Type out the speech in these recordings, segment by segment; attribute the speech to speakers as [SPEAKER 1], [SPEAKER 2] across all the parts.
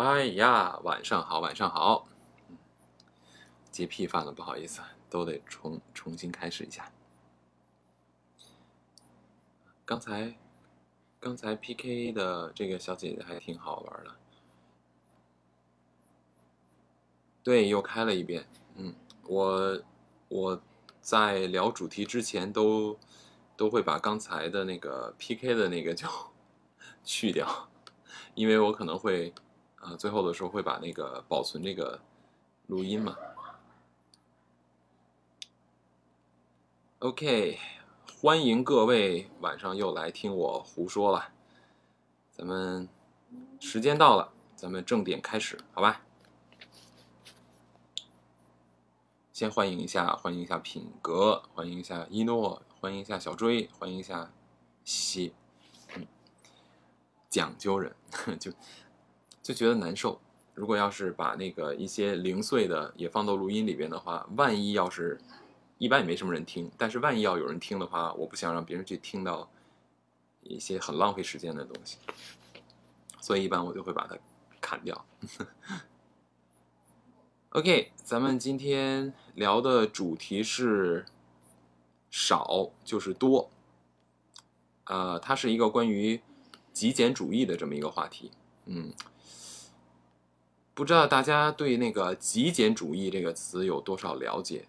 [SPEAKER 1] 哎呀，晚上好，晚上好。洁癖犯了，不好意思，都得重重新开始一下。刚才刚才 PK 的这个小姐姐还挺好玩的，对，又开了一遍。嗯，我我在聊主题之前都都会把刚才的那个 PK 的那个就 去掉，因为我可能会。啊，最后的时候会把那个保存这个录音嘛？OK，欢迎各位晚上又来听我胡说了。咱们时间到了，咱们正点开始，好吧？先欢迎一下，欢迎一下品格，欢迎一下一诺，欢迎一下小追，欢迎一下西，嗯，讲究人 就。就觉得难受。如果要是把那个一些零碎的也放到录音里边的话，万一要是，一般也没什么人听。但是万一要有人听的话，我不想让别人去听到一些很浪费时间的东西，所以一般我就会把它砍掉。OK，咱们今天聊的主题是少就是多，呃，它是一个关于极简主义的这么一个话题，嗯。不知道大家对那个极简主义这个词有多少了解？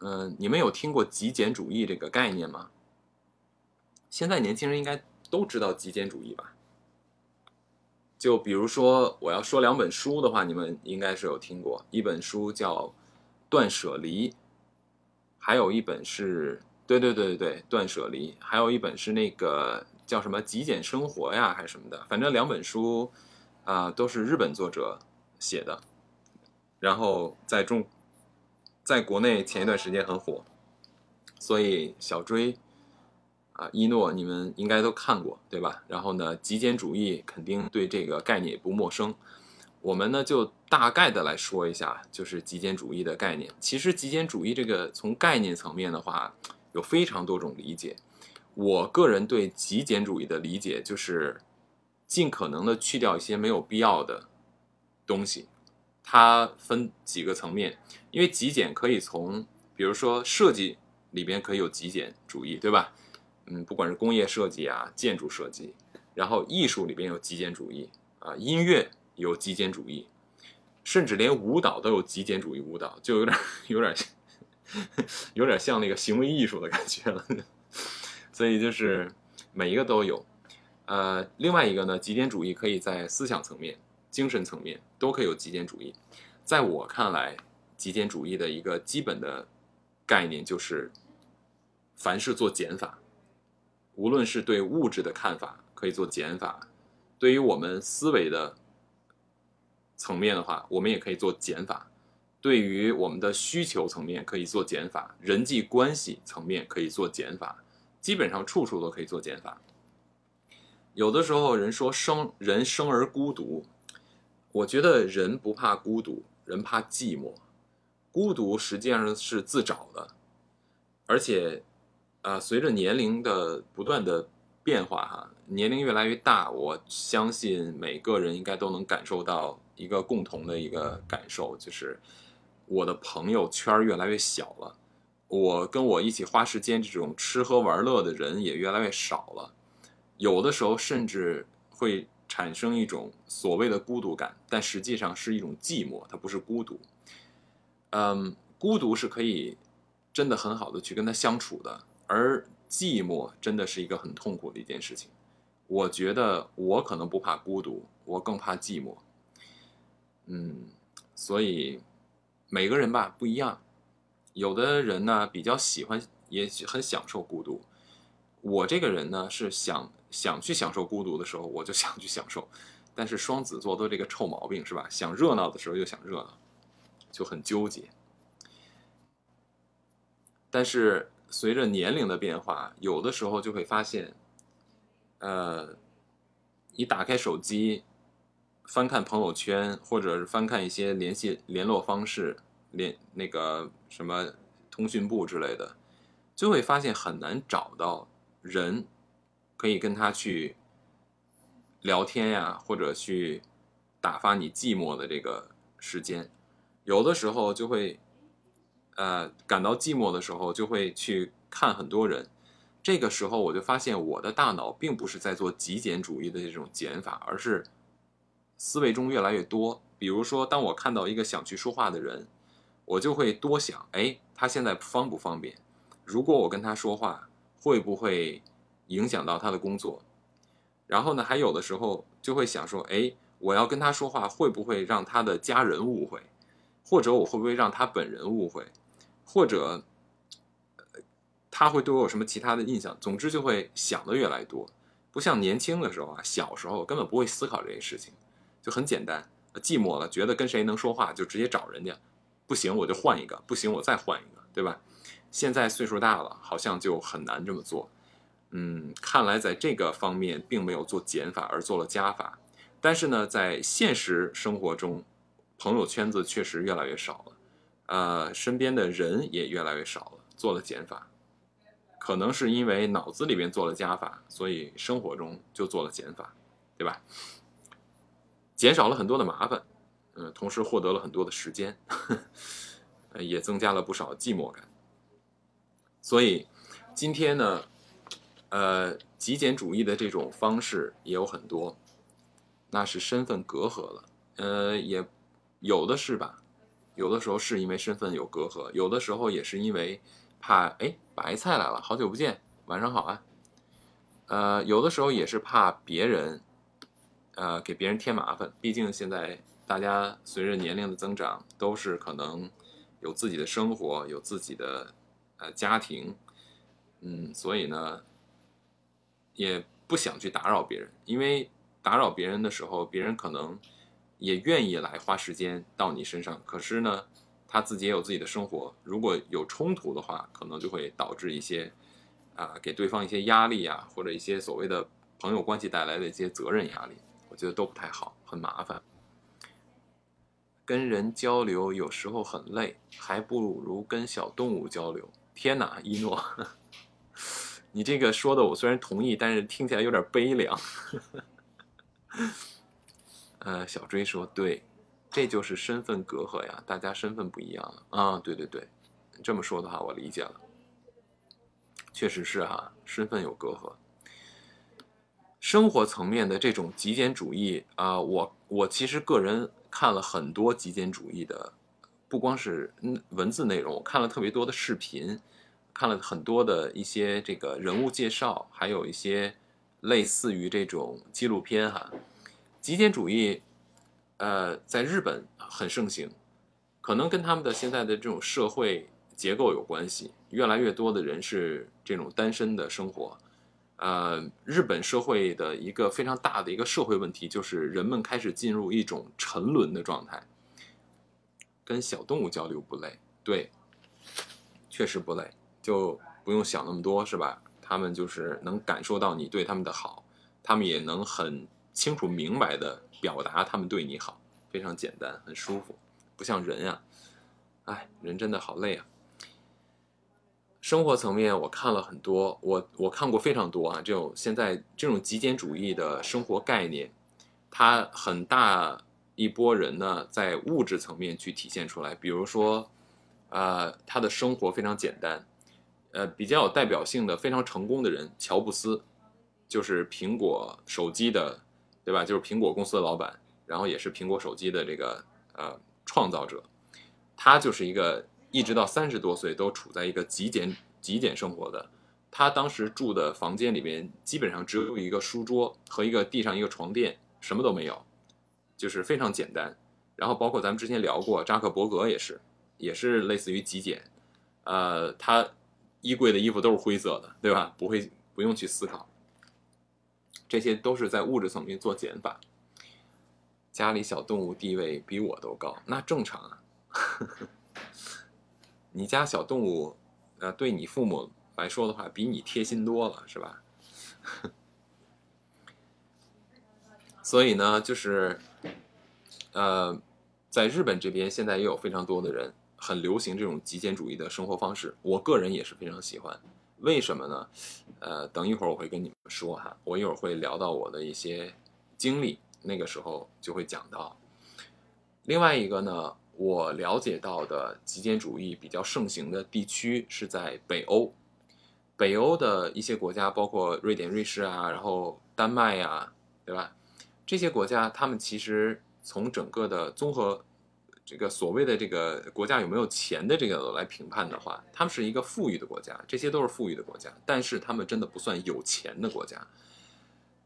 [SPEAKER 1] 嗯，你们有听过极简主义这个概念吗？现在年轻人应该都知道极简主义吧？就比如说，我要说两本书的话，你们应该是有听过。一本书叫《断舍离》，还有一本是……对对对对对，《断舍离》，还有一本是那个叫什么《极简生活》呀，还是什么的？反正两本书啊，都是日本作者。写的，然后在中，在国内前一段时间很火，所以小追啊一诺你们应该都看过对吧？然后呢，极简主义肯定对这个概念也不陌生。我们呢就大概的来说一下，就是极简主义的概念。其实极简主义这个从概念层面的话，有非常多种理解。我个人对极简主义的理解就是尽可能的去掉一些没有必要的。东西，它分几个层面，因为极简可以从，比如说设计里边可以有极简主义，对吧？嗯，不管是工业设计啊、建筑设计，然后艺术里边有极简主义啊，音乐有极简主义，甚至连舞蹈都有极简主义舞蹈，就有点有点 有点像那个行为艺术的感觉了。所以就是每一个都有。呃，另外一个呢，极简主义可以在思想层面。精神层面都可以有极简主义，在我看来，极简主义的一个基本的概念就是，凡事做减法，无论是对物质的看法可以做减法，对于我们思维的层面的话，我们也可以做减法；对于我们的需求层面可以做减法，人际关系层面可以做减法，基本上处处都可以做减法。有的时候人说生人生而孤独。我觉得人不怕孤独，人怕寂寞。孤独实际上是自找的，而且，呃，随着年龄的不断的变化，哈，年龄越来越大，我相信每个人应该都能感受到一个共同的一个感受，就是我的朋友圈越来越小了，我跟我一起花时间这种吃喝玩乐的人也越来越少了，有的时候甚至会。产生一种所谓的孤独感，但实际上是一种寂寞，它不是孤独。嗯，孤独是可以真的很好的去跟他相处的，而寂寞真的是一个很痛苦的一件事情。我觉得我可能不怕孤独，我更怕寂寞。嗯，所以每个人吧不一样，有的人呢比较喜欢，也很享受孤独。我这个人呢是想。想去享受孤独的时候，我就想去享受，但是双子座都这个臭毛病是吧？想热闹的时候又想热闹，就很纠结。但是随着年龄的变化，有的时候就会发现，呃，你打开手机，翻看朋友圈，或者是翻看一些联系联络方式，联那个什么通讯簿之类的，就会发现很难找到人。可以跟他去聊天呀，或者去打发你寂寞的这个时间。有的时候就会，呃，感到寂寞的时候，就会去看很多人。这个时候，我就发现我的大脑并不是在做极简主义的这种减法，而是思维中越来越多。比如说，当我看到一个想去说话的人，我就会多想：哎，他现在方不方便？如果我跟他说话，会不会影响到他的工作？然后呢，还有的时候就会想说：哎，我要跟他说话，会不会让他的家人误会？或者我会不会让他本人误会？或者？他会对我有什么其他的印象？总之就会想的越来越多，不像年轻的时候啊，小时候根本不会思考这些事情，就很简单。寂寞了，觉得跟谁能说话就直接找人家，不行我就换一个，不行我再换一个，对吧？现在岁数大了，好像就很难这么做。嗯，看来在这个方面并没有做减法，而做了加法。但是呢，在现实生活中，朋友圈子确实越来越少了，呃，身边的人也越来越少了，做了减法。可能是因为脑子里边做了加法，所以生活中就做了减法，对吧？减少了很多的麻烦，嗯，同时获得了很多的时间，也增加了不少寂寞感。所以今天呢，呃，极简主义的这种方式也有很多，那是身份隔阂了，呃，也有的是吧？有的时候是因为身份有隔阂，有的时候也是因为。怕哎，白菜来了，好久不见，晚上好啊。呃，有的时候也是怕别人，呃，给别人添麻烦。毕竟现在大家随着年龄的增长，都是可能有自己的生活，有自己的呃家庭，嗯，所以呢，也不想去打扰别人，因为打扰别人的时候，别人可能也愿意来花时间到你身上，可是呢。他自己也有自己的生活，如果有冲突的话，可能就会导致一些，啊，给对方一些压力啊，或者一些所谓的朋友关系带来的一些责任压力，我觉得都不太好，很麻烦。跟人交流有时候很累，还不如跟小动物交流。天哪，一诺，你这个说的我虽然同意，但是听起来有点悲凉。呃，小追说对。这就是身份隔阂呀，大家身份不一样了啊！对对对，这么说的话我理解了，确实是哈，身份有隔阂。生活层面的这种极简主义啊，我我其实个人看了很多极简主义的，不光是文字内容，我看了特别多的视频，看了很多的一些这个人物介绍，还有一些类似于这种纪录片哈，极简主义。呃，在日本很盛行，可能跟他们的现在的这种社会结构有关系。越来越多的人是这种单身的生活。呃，日本社会的一个非常大的一个社会问题就是人们开始进入一种沉沦的状态。跟小动物交流不累，对，确实不累，就不用想那么多，是吧？他们就是能感受到你对他们的好，他们也能很清楚明白的。表达他们对你好，非常简单，很舒服，不像人呀，哎，人真的好累啊。生活层面我看了很多，我我看过非常多啊，这种现在这种极简主义的生活概念，它很大一波人呢在物质层面去体现出来，比如说，呃，他的生活非常简单，呃，比较有代表性的非常成功的人，乔布斯，就是苹果手机的。对吧？就是苹果公司的老板，然后也是苹果手机的这个呃创造者，他就是一个一直到三十多岁都处在一个极简极简生活的。他当时住的房间里面基本上只有一个书桌和一个地上一个床垫，什么都没有，就是非常简单。然后包括咱们之前聊过，扎克伯格也是，也是类似于极简，呃，他衣柜的衣服都是灰色的，对吧？不会不用去思考。这些都是在物质层面做减法。家里小动物地位比我都高，那正常啊。你家小动物，呃，对你父母来说的话，比你贴心多了，是吧？所以呢，就是，呃，在日本这边现在也有非常多的人很流行这种极简主义的生活方式，我个人也是非常喜欢。为什么呢？呃，等一会儿我会跟你们说哈，我一会儿会聊到我的一些经历，那个时候就会讲到。另外一个呢，我了解到的极简主义比较盛行的地区是在北欧，北欧的一些国家，包括瑞典、瑞士啊，然后丹麦呀，对吧？这些国家，他们其实从整个的综合。这个所谓的这个国家有没有钱的这个来评判的话，他们是一个富裕的国家，这些都是富裕的国家，但是他们真的不算有钱的国家。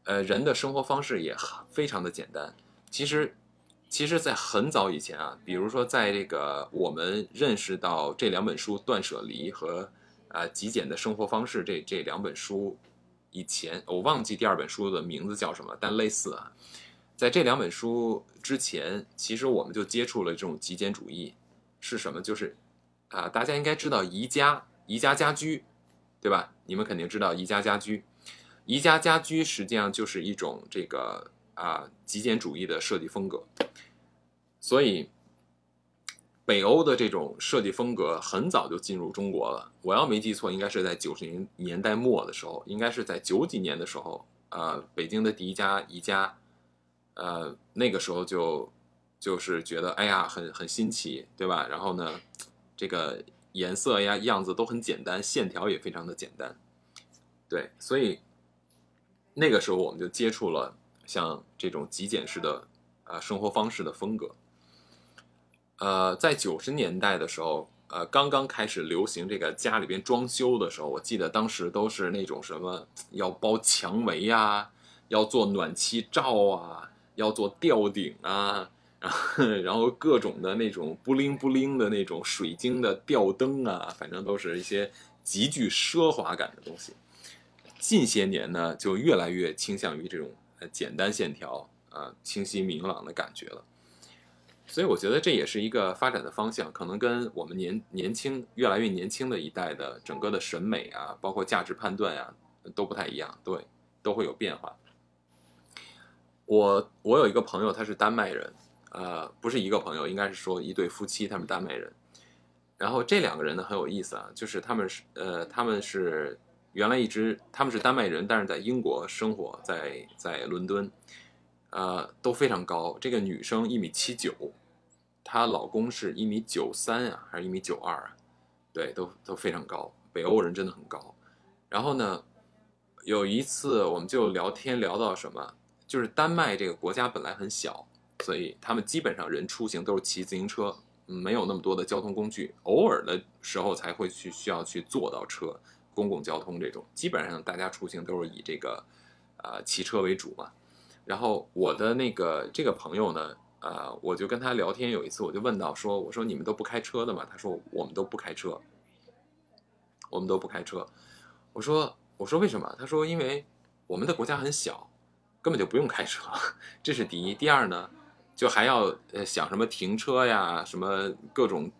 [SPEAKER 1] 呃，人的生活方式也非常的简单。其实，其实，在很早以前啊，比如说在这个我们认识到这两本书《断舍离》和啊《极简的生活方式》这这两本书以前，我忘记第二本书的名字叫什么，但类似啊。在这两本书之前，其实我们就接触了这种极简主义，是什么？就是啊，大家应该知道宜家、宜家家居，对吧？你们肯定知道宜家家居。宜家家居实际上就是一种这个啊极简主义的设计风格。所以，北欧的这种设计风格很早就进入中国了。我要没记错，应该是在九十年年代末的时候，应该是在九几年的时候，呃，北京的第一家宜家。呃，那个时候就就是觉得，哎呀，很很新奇，对吧？然后呢，这个颜色呀、样子都很简单，线条也非常的简单，对，所以那个时候我们就接触了像这种极简式的啊生活方式的风格。呃，在九十年代的时候，呃，刚刚开始流行这个家里边装修的时候，我记得当时都是那种什么要包墙围呀，要做暖气罩啊。要做吊顶啊，然后各种的那种布灵布灵的那种水晶的吊灯啊，反正都是一些极具奢华感的东西。近些年呢，就越来越倾向于这种呃简单线条啊，清晰明朗的感觉了。所以我觉得这也是一个发展的方向，可能跟我们年年轻越来越年轻的一代的整个的审美啊，包括价值判断呀，都不太一样，对，都会有变化。我我有一个朋友，他是丹麦人，呃，不是一个朋友，应该是说一对夫妻，他们丹麦人。然后这两个人呢很有意思啊，就是他们是呃，他们是原来一直他们是丹麦人，但是在英国生活在在伦敦，呃，都非常高。这个女生一米七九，她老公是一米九三啊，还是一米九二啊？对，都都非常高。北欧人真的很高。然后呢，有一次我们就聊天聊到什么？就是丹麦这个国家本来很小，所以他们基本上人出行都是骑自行车，没有那么多的交通工具，偶尔的时候才会去需要去坐到车，公共交通这种，基本上大家出行都是以这个，呃，骑车为主嘛。然后我的那个这个朋友呢，呃，我就跟他聊天，有一次我就问到说，我说你们都不开车的吗？他说我们都不开车，我们都不开车。我说我说为什么？他说因为我们的国家很小。根本就不用开车，这是第一。第二呢，就还要呃想什么停车呀，什么各种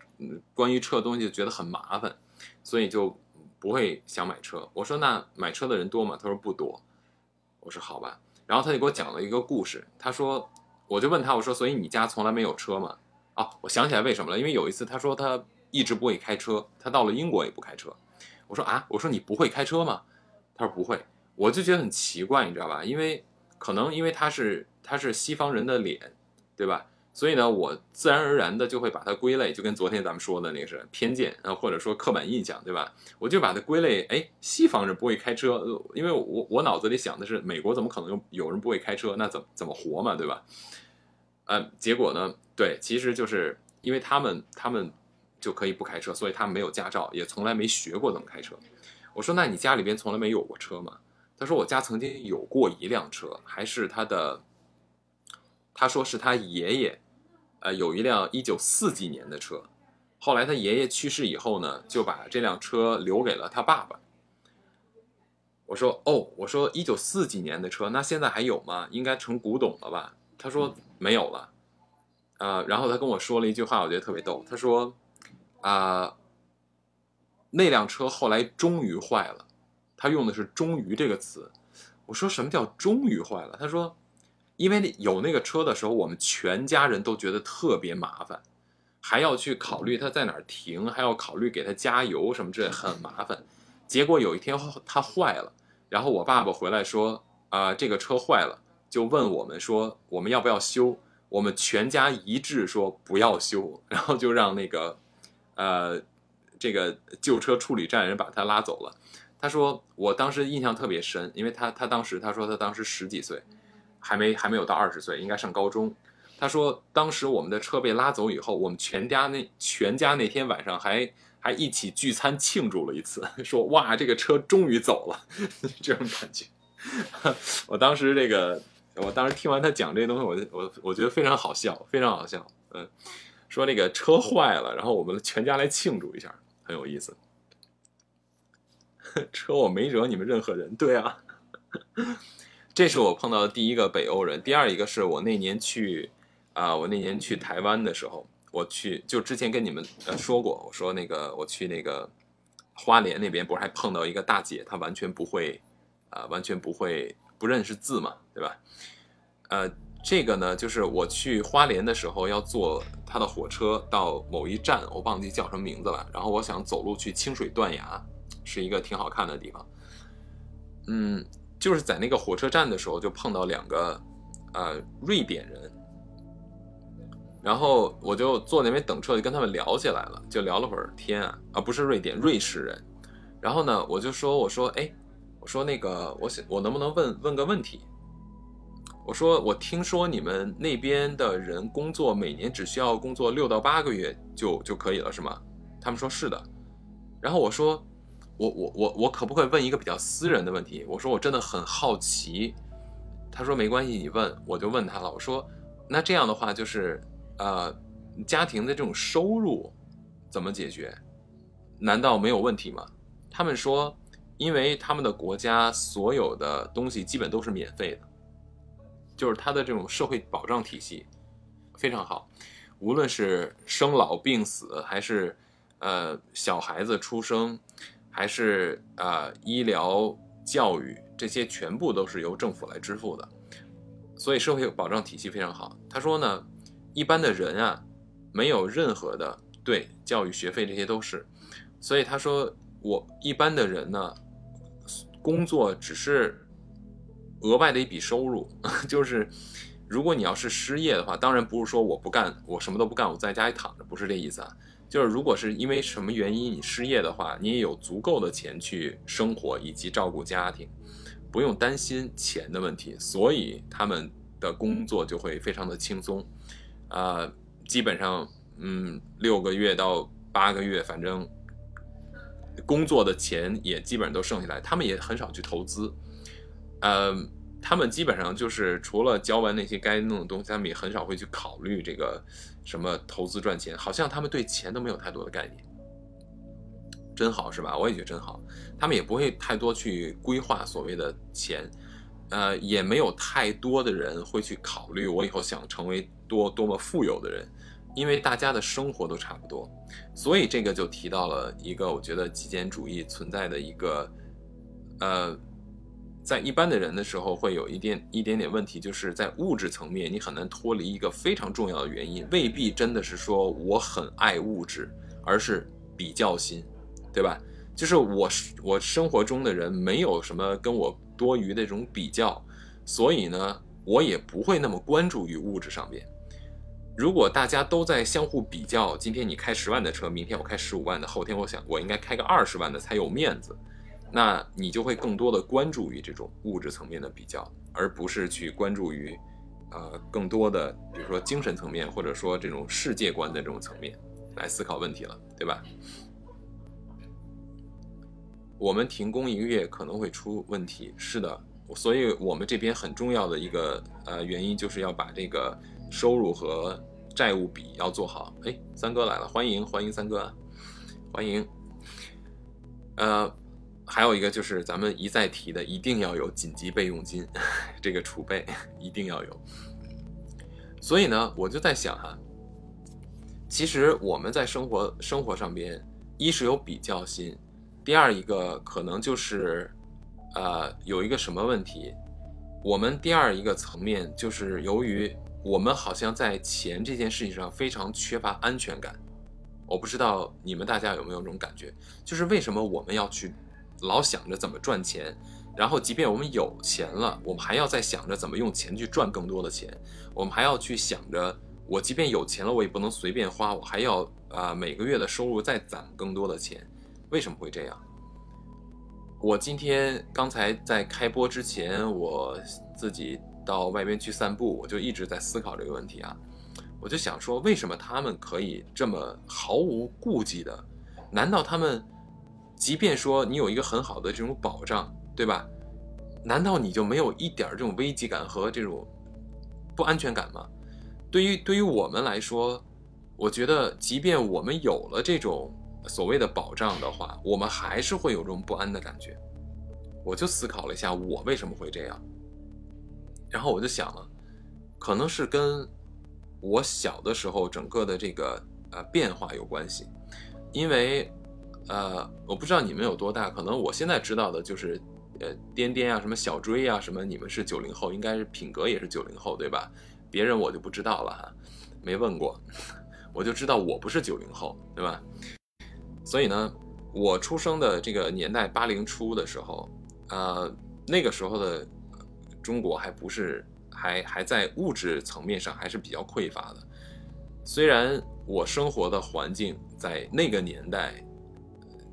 [SPEAKER 1] 关于车的东西，觉得很麻烦，所以就不会想买车。我说那买车的人多吗？他说不多。我说好吧。然后他就给我讲了一个故事。他说，我就问他，我说所以你家从来没有车吗？哦，我想起来为什么了，因为有一次他说他一直不会开车，他到了英国也不开车。我说啊，我说你不会开车吗？他说不会。我就觉得很奇怪，你知道吧？因为可能因为他是他是西方人的脸，对吧？所以呢，我自然而然的就会把它归类，就跟昨天咱们说的那个是偏见啊，或者说刻板印象，对吧？我就把它归类，哎，西方人不会开车，因为我我脑子里想的是，美国怎么可能有有人不会开车？那怎怎么活嘛，对吧？嗯，结果呢，对，其实就是因为他们他们就可以不开车，所以他们没有驾照，也从来没学过怎么开车。我说，那你家里边从来没有过车吗？他说：“我家曾经有过一辆车，还是他的。他说是他爷爷，呃，有一辆一九四几年的车。后来他爷爷去世以后呢，就把这辆车留给了他爸爸。我说：哦，我说一九四几年的车，那现在还有吗？应该成古董了吧？他说没有了。啊，然后他跟我说了一句话，我觉得特别逗。他说：啊，那辆车后来终于坏了。”他用的是“终于”这个词，我说什么叫“终于”坏了？他说，因为有那个车的时候，我们全家人都觉得特别麻烦，还要去考虑他在哪儿停，还要考虑给他加油什么之类，很麻烦。结果有一天它坏了，然后我爸爸回来说：“啊，这个车坏了，就问我们说我们要不要修，我们全家一致说不要修，然后就让那个呃这个旧车处理站人把他拉走了。他说我当时印象特别深，因为他他当时他说他当时十几岁，还没还没有到二十岁，应该上高中。他说当时我们的车被拉走以后，我们全家那全家那天晚上还还一起聚餐庆祝了一次，说哇这个车终于走了，这种感觉。我当时这个，我当时听完他讲这些东西，我我我觉得非常好笑，非常好笑。嗯，说那个车坏了，然后我们全家来庆祝一下，很有意思。车我没惹你们任何人，对啊。这是我碰到的第一个北欧人，第二一个是我那年去啊，我那年去台湾的时候，我去就之前跟你们呃说过，我说那个我去那个花莲那边，不是还碰到一个大姐，她完全不会。啊，完全不会不认识字嘛，对吧？呃，这个呢，就是我去花莲的时候要坐他的火车到某一站，我忘记叫什么名字了。然后我想走路去清水断崖，是一个挺好看的地方。嗯，就是在那个火车站的时候，就碰到两个呃瑞典人，然后我就坐那边等车，就跟他们聊起来了，就聊了会儿天啊，啊不是瑞典，瑞士人。然后呢，我就说，我说，哎。我说那个，我想我能不能问问个问题？我说我听说你们那边的人工作每年只需要工作六到八个月就就可以了，是吗？他们说是的。然后我说我我我我可不可以问一个比较私人的问题？我说我真的很好奇。他说没关系，你问。我就问他了。我说那这样的话就是呃家庭的这种收入怎么解决？难道没有问题吗？他们说。因为他们的国家所有的东西基本都是免费的，就是他的这种社会保障体系非常好，无论是生老病死，还是呃小孩子出生，还是呃医疗教育，这些全部都是由政府来支付的，所以社会保障体系非常好。他说呢，一般的人啊，没有任何的对教育学费这些都是，所以他说我一般的人呢。工作只是额外的一笔收入，就是如果你要是失业的话，当然不是说我不干，我什么都不干，我在家里躺着，不是这意思啊。就是如果是因为什么原因你失业的话，你也有足够的钱去生活以及照顾家庭，不用担心钱的问题，所以他们的工作就会非常的轻松，啊，基本上嗯六个月到八个月，反正。工作的钱也基本上都剩下来，他们也很少去投资，呃，他们基本上就是除了交完那些该弄的东西，他们也很少会去考虑这个什么投资赚钱，好像他们对钱都没有太多的概念，真好是吧？我也觉得真好，他们也不会太多去规划所谓的钱，呃，也没有太多的人会去考虑我以后想成为多多么富有的人。因为大家的生活都差不多，所以这个就提到了一个我觉得极简主义存在的一个，呃，在一般的人的时候会有一点一点点问题，就是在物质层面你很难脱离一个非常重要的原因，未必真的是说我很爱物质，而是比较心，对吧？就是我我生活中的人没有什么跟我多余的这种比较，所以呢，我也不会那么关注于物质上面。如果大家都在相互比较，今天你开十万的车，明天我开十五万的，后天我想我应该开个二十万的才有面子，那你就会更多的关注于这种物质层面的比较，而不是去关注于，呃，更多的比如说精神层面或者说这种世界观的这种层面来思考问题了，对吧？我们停工一个月可能会出问题，是的，所以我们这边很重要的一个呃原因就是要把这个。收入和债务比要做好。哎，三哥来了，欢迎欢迎三哥，欢迎。呃，还有一个就是咱们一再提的，一定要有紧急备用金，这个储备 一定要有。所以呢，我就在想哈，其实我们在生活生活上边，一是有比较心，第二一个可能就是，呃，有一个什么问题，我们第二一个层面就是由于。我们好像在钱这件事情上非常缺乏安全感，我不知道你们大家有没有这种感觉，就是为什么我们要去老想着怎么赚钱，然后即便我们有钱了，我们还要再想着怎么用钱去赚更多的钱，我们还要去想着，我即便有钱了，我也不能随便花，我还要啊每个月的收入再攒更多的钱，为什么会这样？我今天刚才在开播之前，我自己到外边去散步，我就一直在思考这个问题啊。我就想说，为什么他们可以这么毫无顾忌的？难道他们，即便说你有一个很好的这种保障，对吧？难道你就没有一点这种危机感和这种不安全感吗？对于对于我们来说，我觉得，即便我们有了这种。所谓的保障的话，我们还是会有这种不安的感觉。我就思考了一下，我为什么会这样。然后我就想了，可能是跟我小的时候整个的这个呃变化有关系。因为呃，我不知道你们有多大，可能我现在知道的就是呃颠颠啊，什么小追啊，什么你们是九零后，应该是品格也是九零后对吧？别人我就不知道了哈，没问过，我就知道我不是九零后对吧？所以呢，我出生的这个年代，八零初的时候，呃，那个时候的中国还不是还还在物质层面上还是比较匮乏的。虽然我生活的环境在那个年代，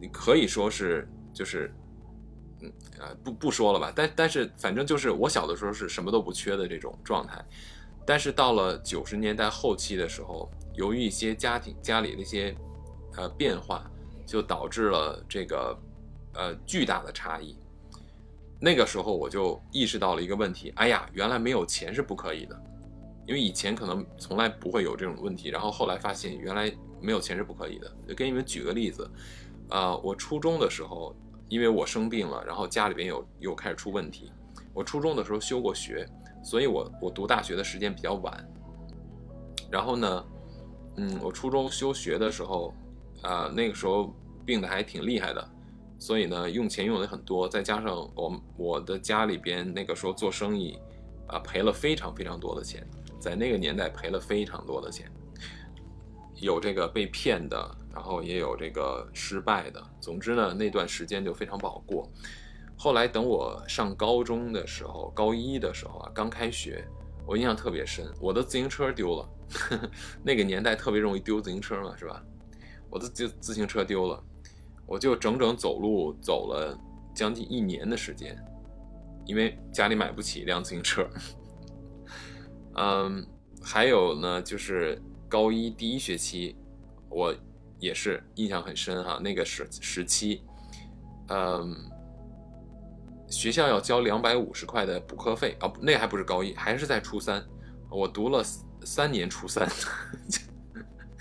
[SPEAKER 1] 你可以说是就是，嗯啊不不说了吧，但但是反正就是我小的时候是什么都不缺的这种状态。但是到了九十年代后期的时候，由于一些家庭家里的一些呃变化。就导致了这个，呃，巨大的差异。那个时候我就意识到了一个问题，哎呀，原来没有钱是不可以的，因为以前可能从来不会有这种问题，然后后来发现原来没有钱是不可以的。就给你们举个例子，啊，我初中的时候，因为我生病了，然后家里边有又开始出问题。我初中的时候休过学，所以我我读大学的时间比较晚。然后呢，嗯，我初中休学的时候，啊，那个时候。病的还挺厉害的，所以呢，用钱用的很多，再加上我我的家里边那个时候做生意，啊，赔了非常非常多的钱，在那个年代赔了非常多的钱，有这个被骗的，然后也有这个失败的，总之呢，那段时间就非常不好过。后来等我上高中的时候，高一的时候啊，刚开学，我印象特别深，我的自行车丢了，那个年代特别容易丢自行车嘛，是吧？我的自自行车丢了。我就整整走路走了将近一年的时间，因为家里买不起一辆自行车。嗯，还有呢，就是高一第一学期，我也是印象很深哈。那个时时期，嗯，学校要交两百五十块的补课费啊，那还不是高一，还是在初三。我读了三年初三。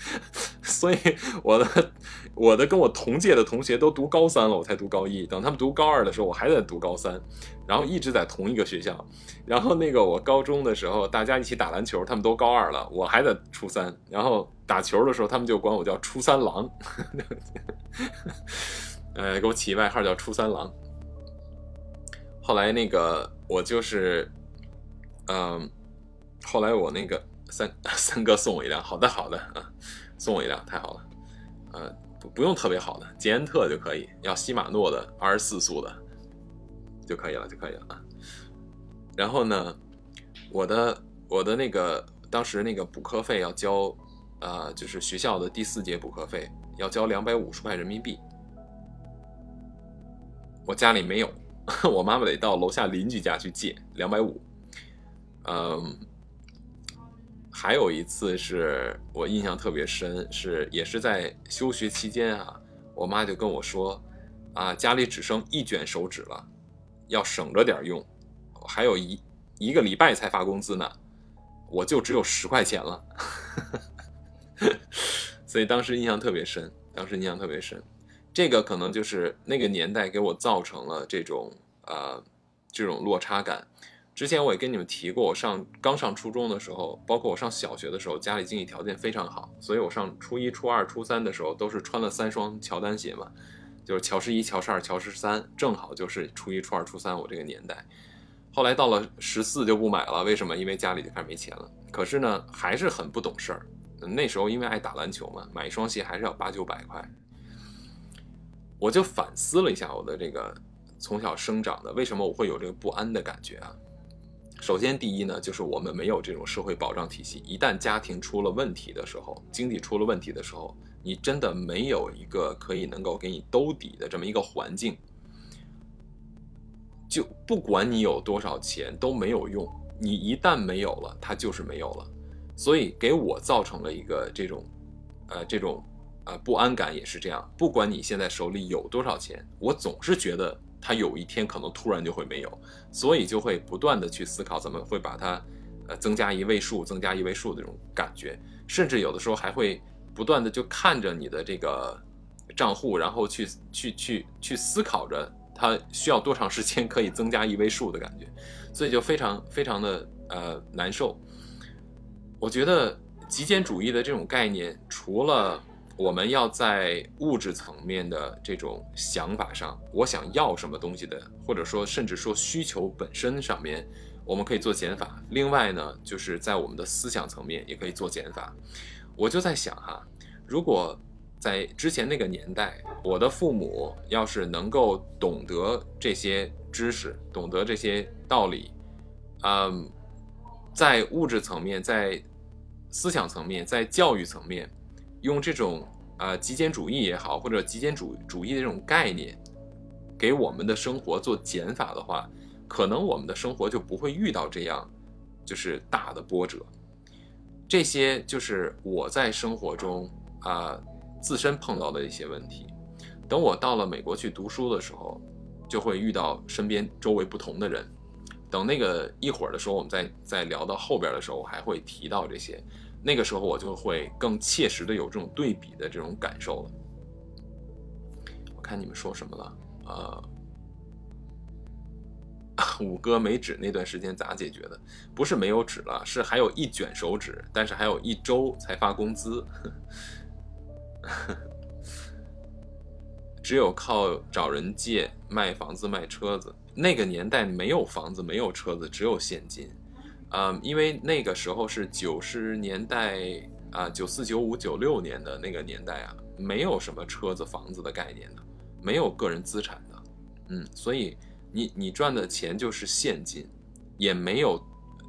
[SPEAKER 1] 所以我的我的跟我同届的同学都读高三了，我才读高一。等他们读高二的时候，我还在读高三，然后一直在同一个学校。然后那个我高中的时候，大家一起打篮球，他们都高二了，我还在初三。然后打球的时候，他们就管我叫初三郎，呃，给我起外号叫初三郎。后来那个我就是，嗯，后来我那个三 三哥送我一辆，好的好的啊。送我一辆，太好了，呃，不不用特别好的，捷安特就可以，要西马诺的二十四速的就可以了，就可以了啊。然后呢，我的我的那个当时那个补课费要交，呃，就是学校的第四节补课费要交两百五十块人民币，我家里没有，我妈妈得到楼下邻居家去借两百五，嗯。还有一次是我印象特别深，是也是在休学期间啊，我妈就跟我说，啊，家里只剩一卷手纸了，要省着点用，还有一一个礼拜才发工资呢，我就只有十块钱了，所以当时印象特别深，当时印象特别深，这个可能就是那个年代给我造成了这种呃这种落差感。之前我也跟你们提过，我上刚上初中的时候，包括我上小学的时候，家里经济条件非常好，所以我上初一、初二、初三的时候都是穿了三双乔丹鞋嘛，就是乔十一、乔十二、乔十三，正好就是初一、初二、初三我这个年代。后来到了十四就不买了，为什么？因为家里就开始没钱了。可是呢，还是很不懂事儿。那时候因为爱打篮球嘛，买一双鞋还是要八九百块。我就反思了一下我的这个。从小生长的，为什么我会有这个不安的感觉啊？首先，第一呢，就是我们没有这种社会保障体系，一旦家庭出了问题的时候，经济出了问题的时候，你真的没有一个可以能够给你兜底的这么一个环境，就不管你有多少钱都没有用，你一旦没有了，它就是没有了。所以给我造成了一个这种，呃，这种。呃，不安感也是这样。不管你现在手里有多少钱，我总是觉得它有一天可能突然就会没有，所以就会不断的去思考怎么会把它，呃，增加一位数，增加一位数的这种感觉。甚至有的时候还会不断的就看着你的这个账户，然后去去去去思考着它需要多长时间可以增加一位数的感觉，所以就非常非常的呃难受。我觉得极简主义的这种概念，除了我们要在物质层面的这种想法上，我想要什么东西的，或者说甚至说需求本身上面，我们可以做减法。另外呢，就是在我们的思想层面也可以做减法。我就在想哈，如果在之前那个年代，我的父母要是能够懂得这些知识，懂得这些道理，嗯，在物质层面，在思想层面，在教育层面，用这种。啊，极简主义也好，或者极简主主义的这种概念，给我们的生活做减法的话，可能我们的生活就不会遇到这样，就是大的波折。这些就是我在生活中啊自身碰到的一些问题。等我到了美国去读书的时候，就会遇到身边周围不同的人。等那个一会儿的时候，我们再再聊到后边的时候，我还会提到这些。那个时候我就会更切实的有这种对比的这种感受了。我看你们说什么了？呃，五哥没纸那段时间咋解决的？不是没有纸了，是还有一卷手纸，但是还有一周才发工资。只有靠找人借卖房子卖车子。那个年代没有房子没有车子，只有现金。嗯，因为那个时候是九十年代啊，九四、九五、九六年的那个年代啊，没有什么车子、房子的概念的，没有个人资产的，嗯，所以你你赚的钱就是现金，也没有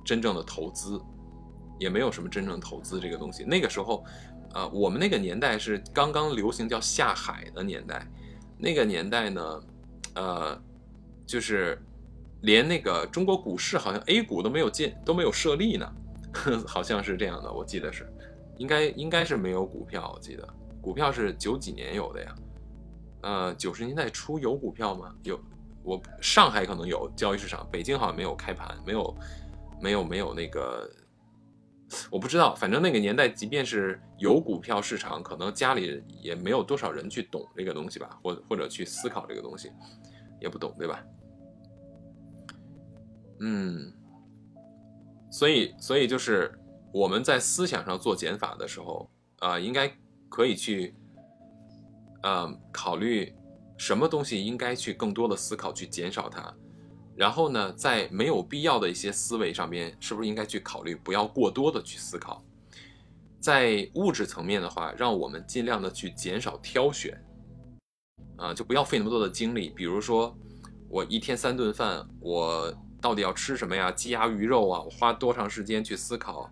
[SPEAKER 1] 真正的投资，也没有什么真正投资这个东西。那个时候，呃，我们那个年代是刚刚流行叫下海的年代，那个年代呢，呃，就是。连那个中国股市好像 A 股都没有进都没有设立呢，好像是这样的，我记得是，应该应该是没有股票，我记得股票是九几年有的呀，呃，九十年代初有股票吗？有，我上海可能有交易市场，北京好像没有开盘，没有，没有没有那个，我不知道，反正那个年代，即便是有股票市场，可能家里也没有多少人去懂这个东西吧，或或者去思考这个东西，也不懂，对吧？嗯，所以，所以就是我们在思想上做减法的时候，啊，应该可以去，嗯，考虑什么东西应该去更多的思考，去减少它。然后呢，在没有必要的一些思维上面，是不是应该去考虑不要过多的去思考？在物质层面的话，让我们尽量的去减少挑选，啊，就不要费那么多的精力。比如说，我一天三顿饭，我。到底要吃什么呀？鸡鸭鱼肉啊！我花多长时间去思考，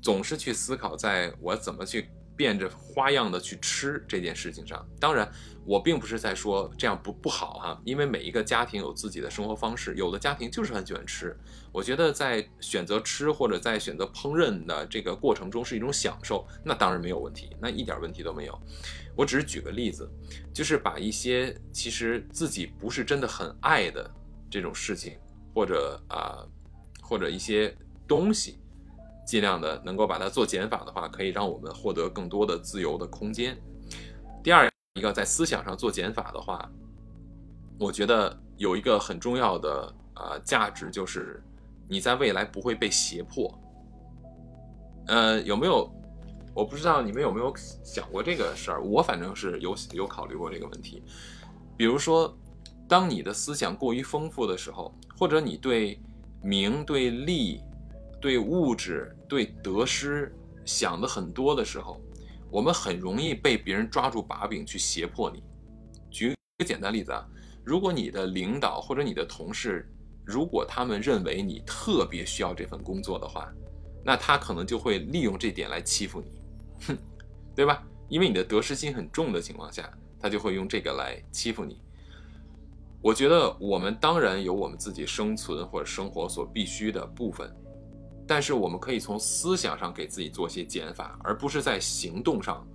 [SPEAKER 1] 总是去思考，在我怎么去变着花样的去吃这件事情上。当然，我并不是在说这样不不好哈，因为每一个家庭有自己的生活方式，有的家庭就是很喜欢吃。我觉得在选择吃或者在选择烹饪的这个过程中是一种享受，那当然没有问题，那一点问题都没有。我只是举个例子，就是把一些其实自己不是真的很爱的这种事情。或者啊，或者一些东西，尽量的能够把它做减法的话，可以让我们获得更多的自由的空间。第二一个，在思想上做减法的话，我觉得有一个很重要的啊价值，就是你在未来不会被胁迫。呃，有没有？我不知道你们有没有想过这个事儿？我反正是有有考虑过这个问题。比如说，当你的思想过于丰富的时候。或者你对名、对利、对物质、对得失想的很多的时候，我们很容易被别人抓住把柄去胁迫你。举个简单例子啊，如果你的领导或者你的同事，如果他们认为你特别需要这份工作的话，那他可能就会利用这点来欺负你，哼，对吧？因为你的得失心很重的情况下，他就会用这个来欺负你。我觉得我们当然有我们自己生存或者生活所必须的部分，但是我们可以从思想上给自己做些减法，而不是在行动上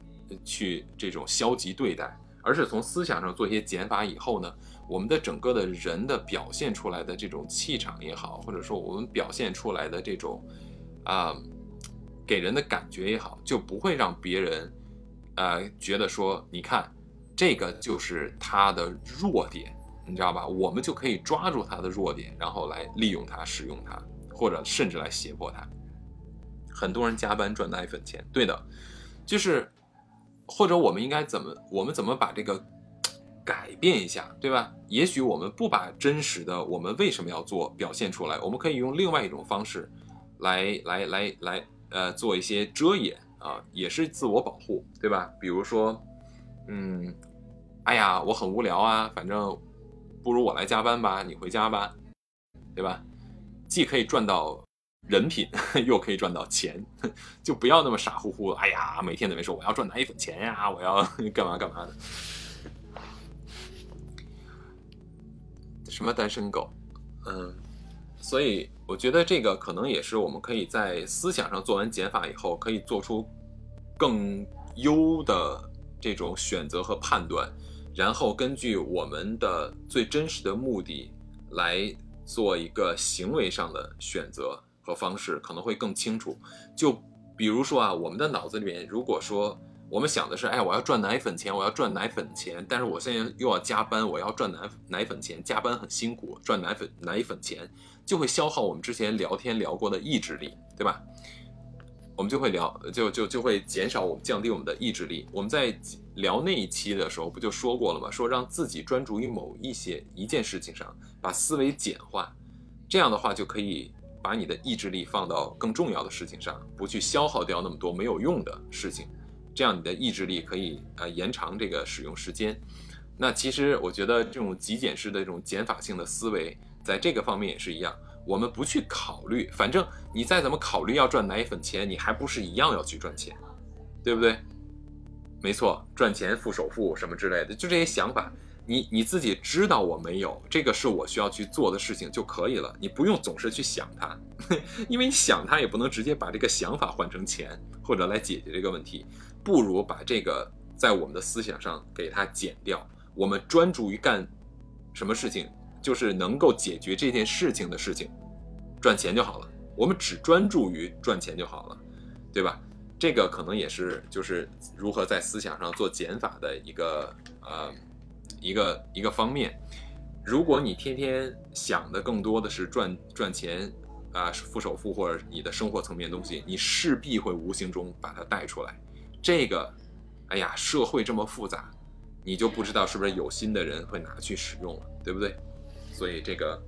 [SPEAKER 1] 去这种消极对待，而是从思想上做一些减法以后呢？我们的整个的人的表现出来的这种气场也好，或者说我们表现出来的这种，啊，给人的感觉也好，就不会让别人，呃，觉得说，你看，这个就是他的弱点，你知道吧？我们就可以抓住他的弱点，然后来利用他、使用他，或者甚至来胁迫他。很多人加班赚奶粉钱，对的，就是，或者我们应该怎么，我们怎么把这个。改变一下，对吧？也许我们不把真实的我们为什么要做表现出来，我们可以用另外一种方式，来来来来，呃，做一些遮掩啊，也是自我保护，对吧？比如说，嗯，哎呀，我很无聊啊，反正不如我来加班吧，你回家吧，对吧？既可以赚到人品，又可以赚到钱，就不要那么傻乎乎的。哎呀，每天都没说我要赚哪一分钱呀，我要 干嘛干嘛的。什么单身狗？嗯，所以我觉得这个可能也是我们可以在思想上做完减法以后，可以做出更优的这种选择和判断，然后根据我们的最真实的目的来做一个行为上的选择和方式，可能会更清楚。就比如说啊，我们的脑子里面如果说。我们想的是，哎，我要赚奶粉钱，我要赚奶粉钱，但是我现在又要加班，我要赚奶奶粉钱，加班很辛苦，赚奶粉奶粉钱就会消耗我们之前聊天聊过的意志力，对吧？我们就会聊，就就就会减少我们降低我们的意志力。我们在聊那一期的时候不就说过了吗？说让自己专注于某一些一件事情上，把思维简化，这样的话就可以把你的意志力放到更重要的事情上，不去消耗掉那么多没有用的事情。这样你的意志力可以呃延长这个使用时间。那其实我觉得这种极简式的这种减法性的思维，在这个方面也是一样。我们不去考虑，反正你再怎么考虑要赚奶粉钱，你还不是一样要去赚钱，对不对？没错，赚钱付首付什么之类的，就这些想法。你你自己知道我没有这个是我需要去做的事情就可以了，你不用总是去想它，因为你想它也不能直接把这个想法换成钱或者来解决这个问题，不如把这个在我们的思想上给它减掉，我们专注于干什么事情，就是能够解决这件事情的事情，赚钱就好了，我们只专注于赚钱就好了，对吧？这个可能也是就是如何在思想上做减法的一个呃。一个一个方面，如果你天天想的更多的是赚赚钱啊，付首付或者你的生活层面东西，你势必会无形中把它带出来。这个，哎呀，社会这么复杂，你就不知道是不是有心的人会拿去使用了，对不对？所以这个，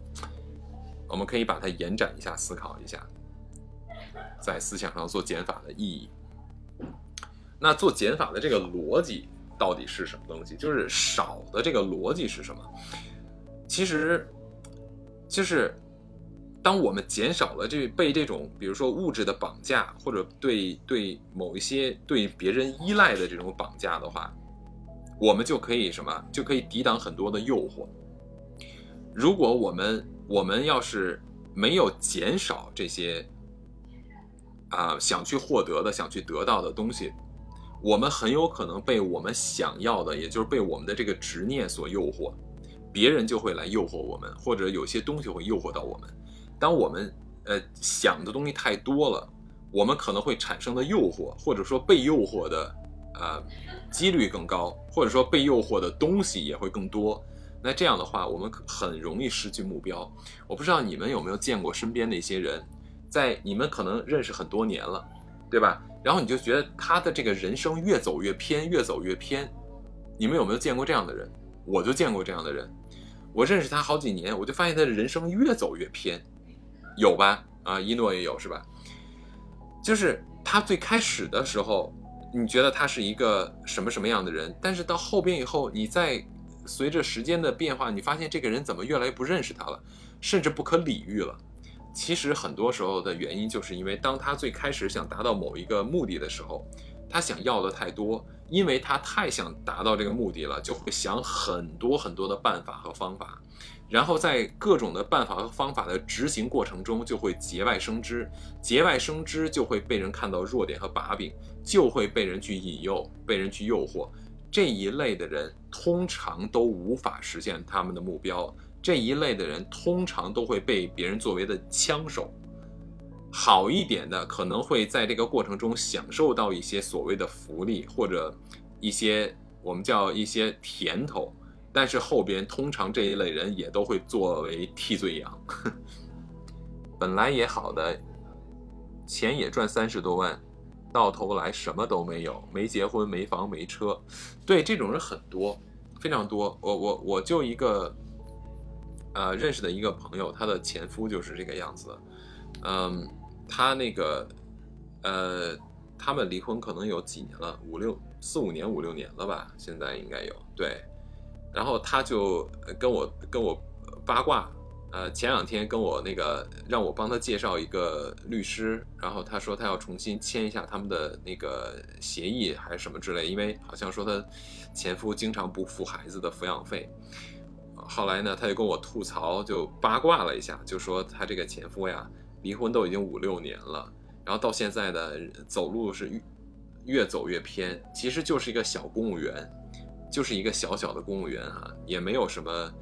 [SPEAKER 1] 我们可以把它延展一下，思考一下，在思想上做减法的意义。那做减法的这个逻辑。到底是什么东西？就是少的这个逻辑是什么？其实，就是当我们减少了这被这种，比如说物质的绑架，或者对对某一些对别人依赖的这种绑架的话，我们就可以什么？就可以抵挡很多的诱惑。如果我们我们要是没有减少这些啊想去获得的、想去得到的东西。我们很有可能被我们想要的，也就是被我们的这个执念所诱惑，别人就会来诱惑我们，或者有些东西会诱惑到我们。当我们呃想的东西太多了，我们可能会产生的诱惑，或者说被诱惑的呃几率更高，或者说被诱惑的东西也会更多。那这样的话，我们很容易失去目标。我不知道你们有没有见过身边的一些人，在你们可能认识很多年了，对吧？然后你就觉得他的这个人生越走越偏，越走越偏。你们有没有见过这样的人？我就见过这样的人。我认识他好几年，我就发现他的人生越走越偏，有吧？啊，一诺也有是吧？就是他最开始的时候，你觉得他是一个什么什么样的人？但是到后边以后，你再随着时间的变化，你发现这个人怎么越来越不认识他了，甚至不可理喻了。其实很多时候的原因，就是因为当他最开始想达到某一个目的的时候，他想要的太多，因为他太想达到这个目的了，就会想很多很多的办法和方法，然后在各种的办法和方法的执行过程中，就会节外生枝，节外生枝就会被人看到弱点和把柄，就会被人去引诱，被人去诱惑。这一类的人通常都无法实现他们的目标。这一类的人通常都会被别人作为的枪手，好一点的可能会在这个过程中享受到一些所谓的福利或者一些我们叫一些甜头，但是后边通常这一类人也都会作为替罪羊。本来也好的，钱也赚三十多万，到头来什么都没有，没结婚，没房，没车。对这种人很多，非常多。我我我就一个。呃，认识的一个朋友，她的前夫就是这个样子。嗯，他那个，呃，他们离婚可能有几年了，五六四五年五六年了吧，现在应该有对。然后他就跟我跟我八卦，呃，前两天跟我那个让我帮他介绍一个律师，然后他说他要重新签一下他们的那个协议还是什么之类，因为好像说他前夫经常不付孩子的抚养费。后来呢，他就跟我吐槽，就八卦了一下，就说他这个前夫呀，离婚都已经五六年了，然后到现在的走路是越越走越偏，其实就是一个小公务员，就是一个小小的公务员啊，也没有什么，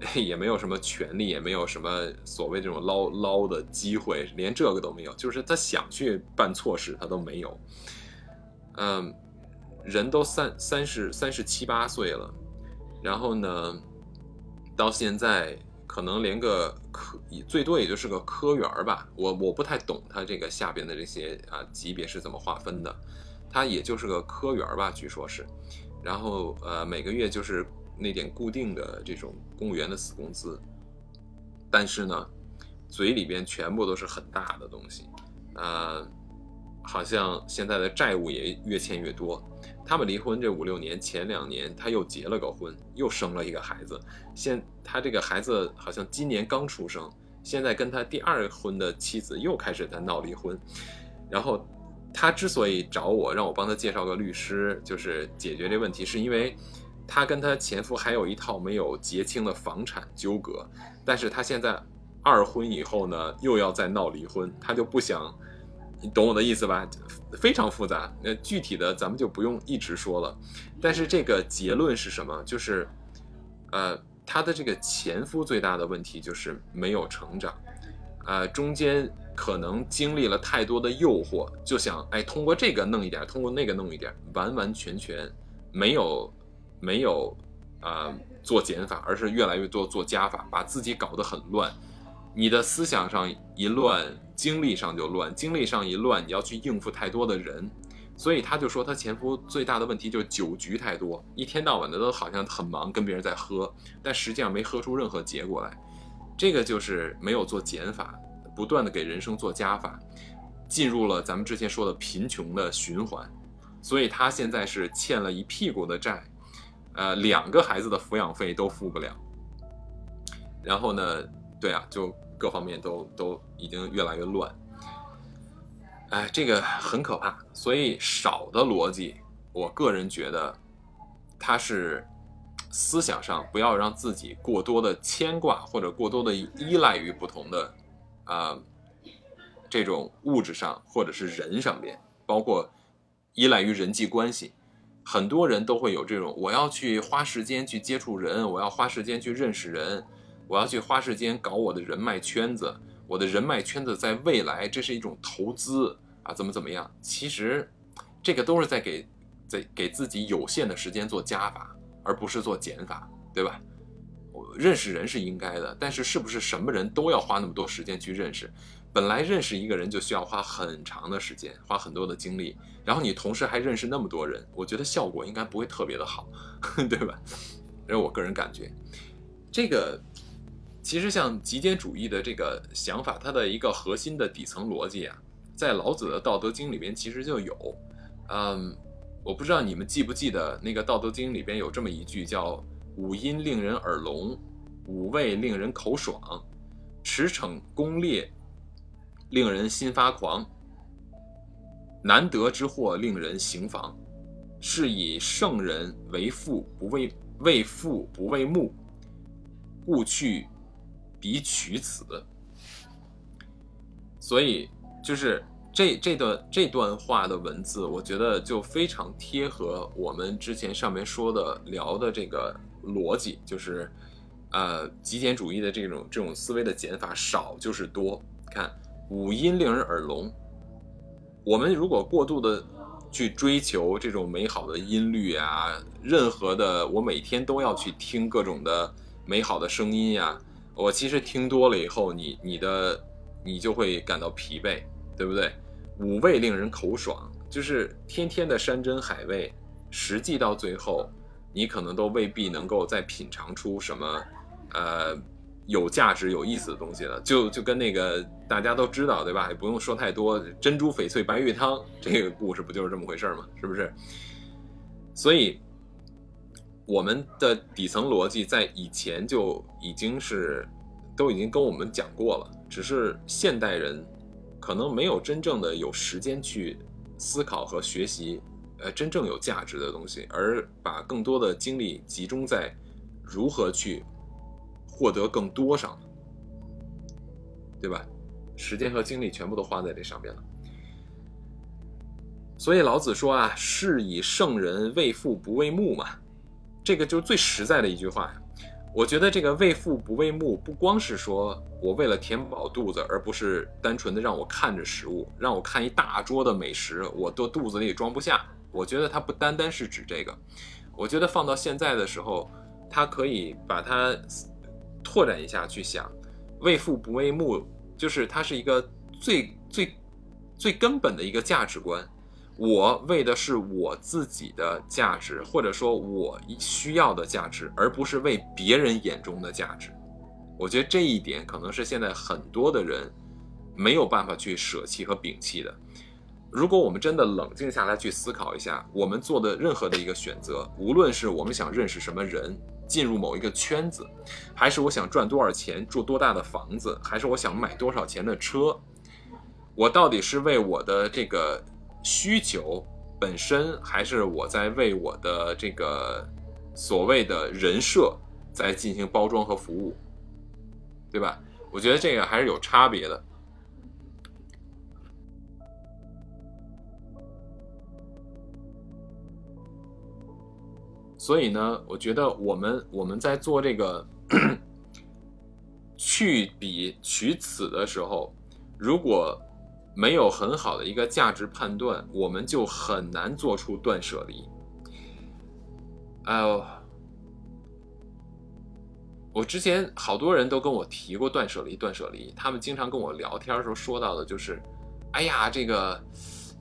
[SPEAKER 1] 也没有什么权利，也没有什么所谓这种捞捞的机会，连这个都没有，就是他想去办错事，他都没有。嗯，人都三三十三十七八岁了，然后呢？到现在可能连个科最多也就是个科员吧，我我不太懂他这个下边的这些啊级别是怎么划分的，他也就是个科员吧，据说是，然后呃每个月就是那点固定的这种公务员的死工资，但是呢，嘴里边全部都是很大的东西，呃，好像现在的债务也越欠越多。他们离婚这五六年，前两年他又结了个婚，又生了一个孩子。现他这个孩子好像今年刚出生，现在跟他第二婚的妻子又开始在闹离婚。然后他之所以找我，让我帮他介绍个律师，就是解决这问题，是因为她跟她前夫还有一套没有结清的房产纠葛。但是她现在二婚以后呢，又要再闹离婚，她就不想。你懂我的意思吧？非常复杂。那具体的咱们就不用一直说了。但是这个结论是什么？就是，呃，他的这个前夫最大的问题就是没有成长，呃，中间可能经历了太多的诱惑，就想哎通过这个弄一点，通过那个弄一点，完完全全没有没有啊做减法，而是越来越多做加法，把自己搞得很乱。你的思想上一乱，精力上就乱，精力上一乱，你要去应付太多的人，所以他就说他前夫最大的问题就是酒局太多，一天到晚的都好像很忙，跟别人在喝，但实际上没喝出任何结果来。这个就是没有做减法，不断的给人生做加法，进入了咱们之前说的贫穷的循环，所以他现在是欠了一屁股的债，呃，两个孩子的抚养费都付不了，然后呢，对啊，就。各方面都都已经越来越乱，哎，这个很可怕。所以少的逻辑，我个人觉得，它是思想上不要让自己过多的牵挂或者过多的依赖于不同的啊这种物质上或者是人上面，包括依赖于人际关系。很多人都会有这种，我要去花时间去接触人，我要花时间去认识人。我要去花时间搞我的人脉圈子，我的人脉圈子在未来这是一种投资啊，怎么怎么样？其实，这个都是在给在给自己有限的时间做加法，而不是做减法，对吧？我认识人是应该的，但是是不是什么人都要花那么多时间去认识？本来认识一个人就需要花很长的时间，花很多的精力，然后你同时还认识那么多人，我觉得效果应该不会特别的好，对吧？这是我个人感觉，这个。其实像极简主义的这个想法，它的一个核心的底层逻辑啊，在老子的《道德经》里边其实就有。嗯，我不知道你们记不记得那个《道德经》里边有这么一句叫“五音令人耳聋，五味令人口爽，驰骋攻烈令人心发狂。难得之货令人行妨，是以圣人为父不为为父不为目，故去彼取此。所以就是这这段这段话的文字，我觉得就非常贴合我们之前上面说的聊的这个逻辑，就是呃极简主义的这种这种思维的减法，少就是多。看五音令人耳聋。我们如果过度的去追求这种美好的音律啊，任何的我每天都要去听各种的美好的声音呀，我其实听多了以后，你你的你就会感到疲惫，对不对？五味令人口爽，就是天天的山珍海味，实际到最后，你可能都未必能够再品尝出什么，呃。有价值、有意思的东西了，就就跟那个大家都知道，对吧？也不用说太多，珍珠翡翠白玉汤这个故事不就是这么回事吗？是不是？所以，我们的底层逻辑在以前就已经是都已经跟我们讲过了，只是现代人可能没有真正的有时间去思考和学习，呃，真正有价值的东西，而把更多的精力集中在如何去。获得更多上了，对吧？时间和精力全部都花在这上面了。所以老子说啊：“是以圣人为父不为目嘛。”这个就是最实在的一句话呀。我觉得这个“为父不为目”不光是说我为了填饱肚子，而不是单纯的让我看着食物，让我看一大桌的美食，我都肚子里装不下。我觉得它不单单是指这个。我觉得放到现在的时候，它可以把它。拓展一下去想，为父不为目，就是它是一个最最最根本的一个价值观。我为的是我自己的价值，或者说我需要的价值，而不是为别人眼中的价值。我觉得这一点可能是现在很多的人没有办法去舍弃和摒弃的。如果我们真的冷静下来去思考一下，我们做的任何的一个选择，无论是我们想认识什么人。进入某一个圈子，还是我想赚多少钱，住多大的房子，还是我想买多少钱的车？我到底是为我的这个需求本身，还是我在为我的这个所谓的人设在进行包装和服务，对吧？我觉得这个还是有差别的。所以呢，我觉得我们我们在做这个去彼取此的时候，如果没有很好的一个价值判断，我们就很难做出断舍离。哎呦，我之前好多人都跟我提过断舍离，断舍离，他们经常跟我聊天的时候说到的就是，哎呀，这个。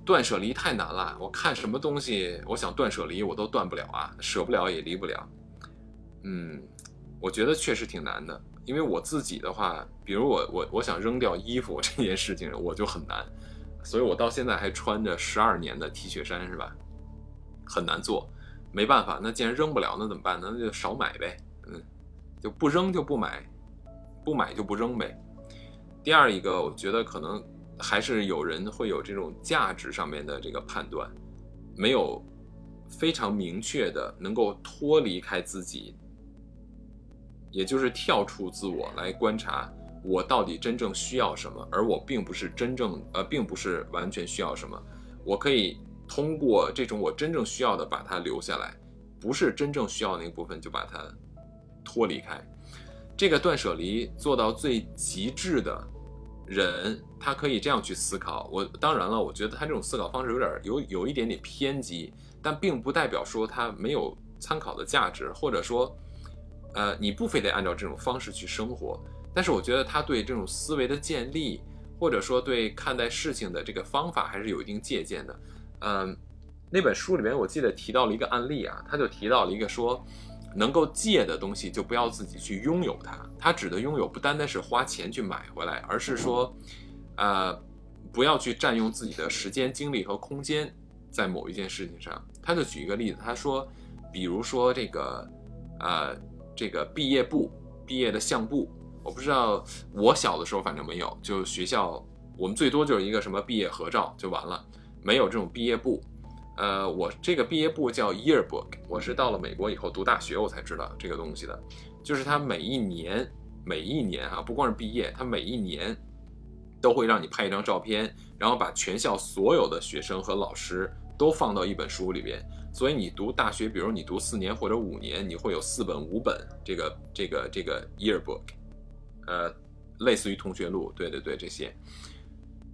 [SPEAKER 1] 断舍离太难了，我看什么东西，我想断舍离，我都断不了啊，舍不了也离不了。嗯，我觉得确实挺难的，因为我自己的话，比如我我我想扔掉衣服 这件事情，我就很难，所以我到现在还穿着十二年的 T 恤衫，是吧？很难做，没办法，那既然扔不了，那怎么办？那就少买呗，嗯，就不扔就不买，不买就不扔呗。第二一个，我觉得可能。还是有人会有这种价值上面的这个判断，没有非常明确的能够脱离开自己，也就是跳出自我来观察我到底真正需要什么，而我并不是真正呃，并不是完全需要什么，我可以通过这种我真正需要的把它留下来，不是真正需要那部分就把它脱离开，这个断舍离做到最极致的。人他可以这样去思考，我当然了，我觉得他这种思考方式有点有有一点点偏激，但并不代表说他没有参考的价值，或者说，呃，你不非得按照这种方式去生活。但是我觉得他对这种思维的建立，或者说对看待事情的这个方法还是有一定借鉴的。嗯，那本书里面我记得提到了一个案例啊，他就提到了一个说。能够借的东西就不要自己去拥有它。它指的拥有不单单是花钱去买回来，而是说，呃，不要去占用自己的时间、精力和空间在某一件事情上。他就举一个例子，他说，比如说这个，呃，这个毕业簿、毕业的相簿。我不知道，我小的时候反正没有，就学校我们最多就是一个什么毕业合照就完了，没有这种毕业簿。呃，我这个毕业簿叫 yearbook，我是到了美国以后读大学我才知道这个东西的，就是它每一年每一年哈，不光是毕业，它每一年都会让你拍一张照片，然后把全校所有的学生和老师都放到一本书里边。所以你读大学，比如你读四年或者五年，你会有四本五本这个这个这个 yearbook，呃，类似于同学录，对对对，这些，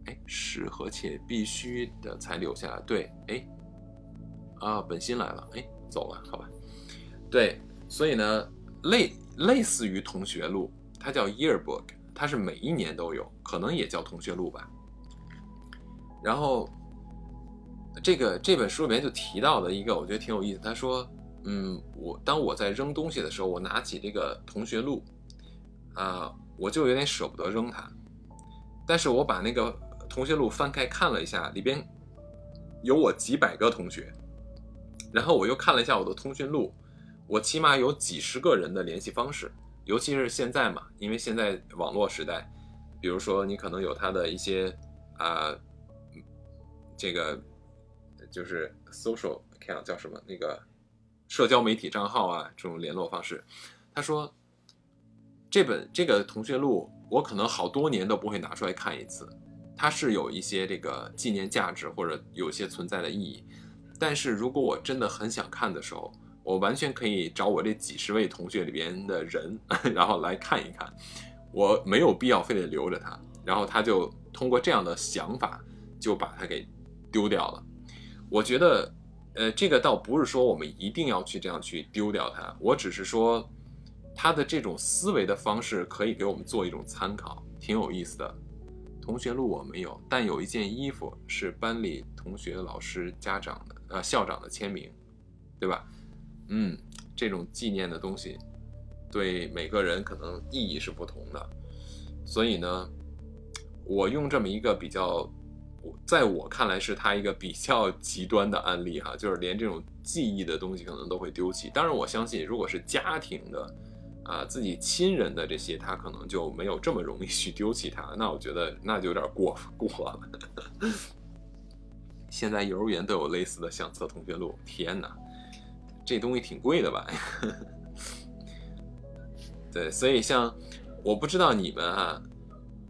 [SPEAKER 1] 哎，适合且必须的才留下来，对，哎。啊，本心来了，哎，走了，好吧。对，所以呢，类类似于同学录，它叫 yearbook，它是每一年都有，可能也叫同学录吧。然后，这个这本书里面就提到了一个，我觉得挺有意思。他说，嗯，我当我在扔东西的时候，我拿起这个同学录，啊，我就有点舍不得扔它，但是我把那个同学录翻开看了一下，里边有我几百个同学。然后我又看了一下我的通讯录，我起码有几十个人的联系方式，尤其是现在嘛，因为现在网络时代，比如说你可能有他的一些啊，这个就是 social account 叫什么那个社交媒体账号啊，这种联络方式。他说这本这个同学录我可能好多年都不会拿出来看一次，它是有一些这个纪念价值或者有些存在的意义。但是如果我真的很想看的时候，我完全可以找我这几十位同学里边的人，然后来看一看。我没有必要非得留着它，然后他就通过这样的想法就把它给丢掉了。我觉得，呃，这个倒不是说我们一定要去这样去丢掉它，我只是说他的这种思维的方式可以给我们做一种参考，挺有意思的。同学录我没有，但有一件衣服是班里同学、老师、家长的。呃，校长的签名，对吧？嗯，这种纪念的东西，对每个人可能意义是不同的。所以呢，我用这么一个比较，在我看来是他一个比较极端的案例哈，就是连这种记忆的东西可能都会丢弃。当然，我相信如果是家庭的，啊，自己亲人的这些，他可能就没有这么容易去丢弃它。那我觉得那就有点过过了。现在幼儿园都有类似的相册同学录，天哪，这东西挺贵的吧？对，所以像我不知道你们啊，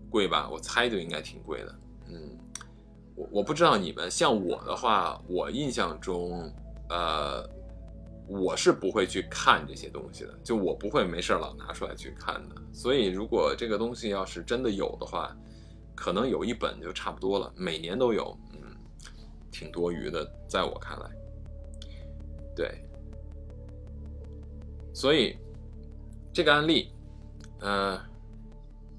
[SPEAKER 1] 贵吧？我猜就应该挺贵的。嗯，我我不知道你们，像我的话，我印象中，呃，我是不会去看这些东西的，就我不会没事老拿出来去看的。所以如果这个东西要是真的有的话，可能有一本就差不多了，每年都有。挺多余的，在我看来，对，所以这个案例，呃，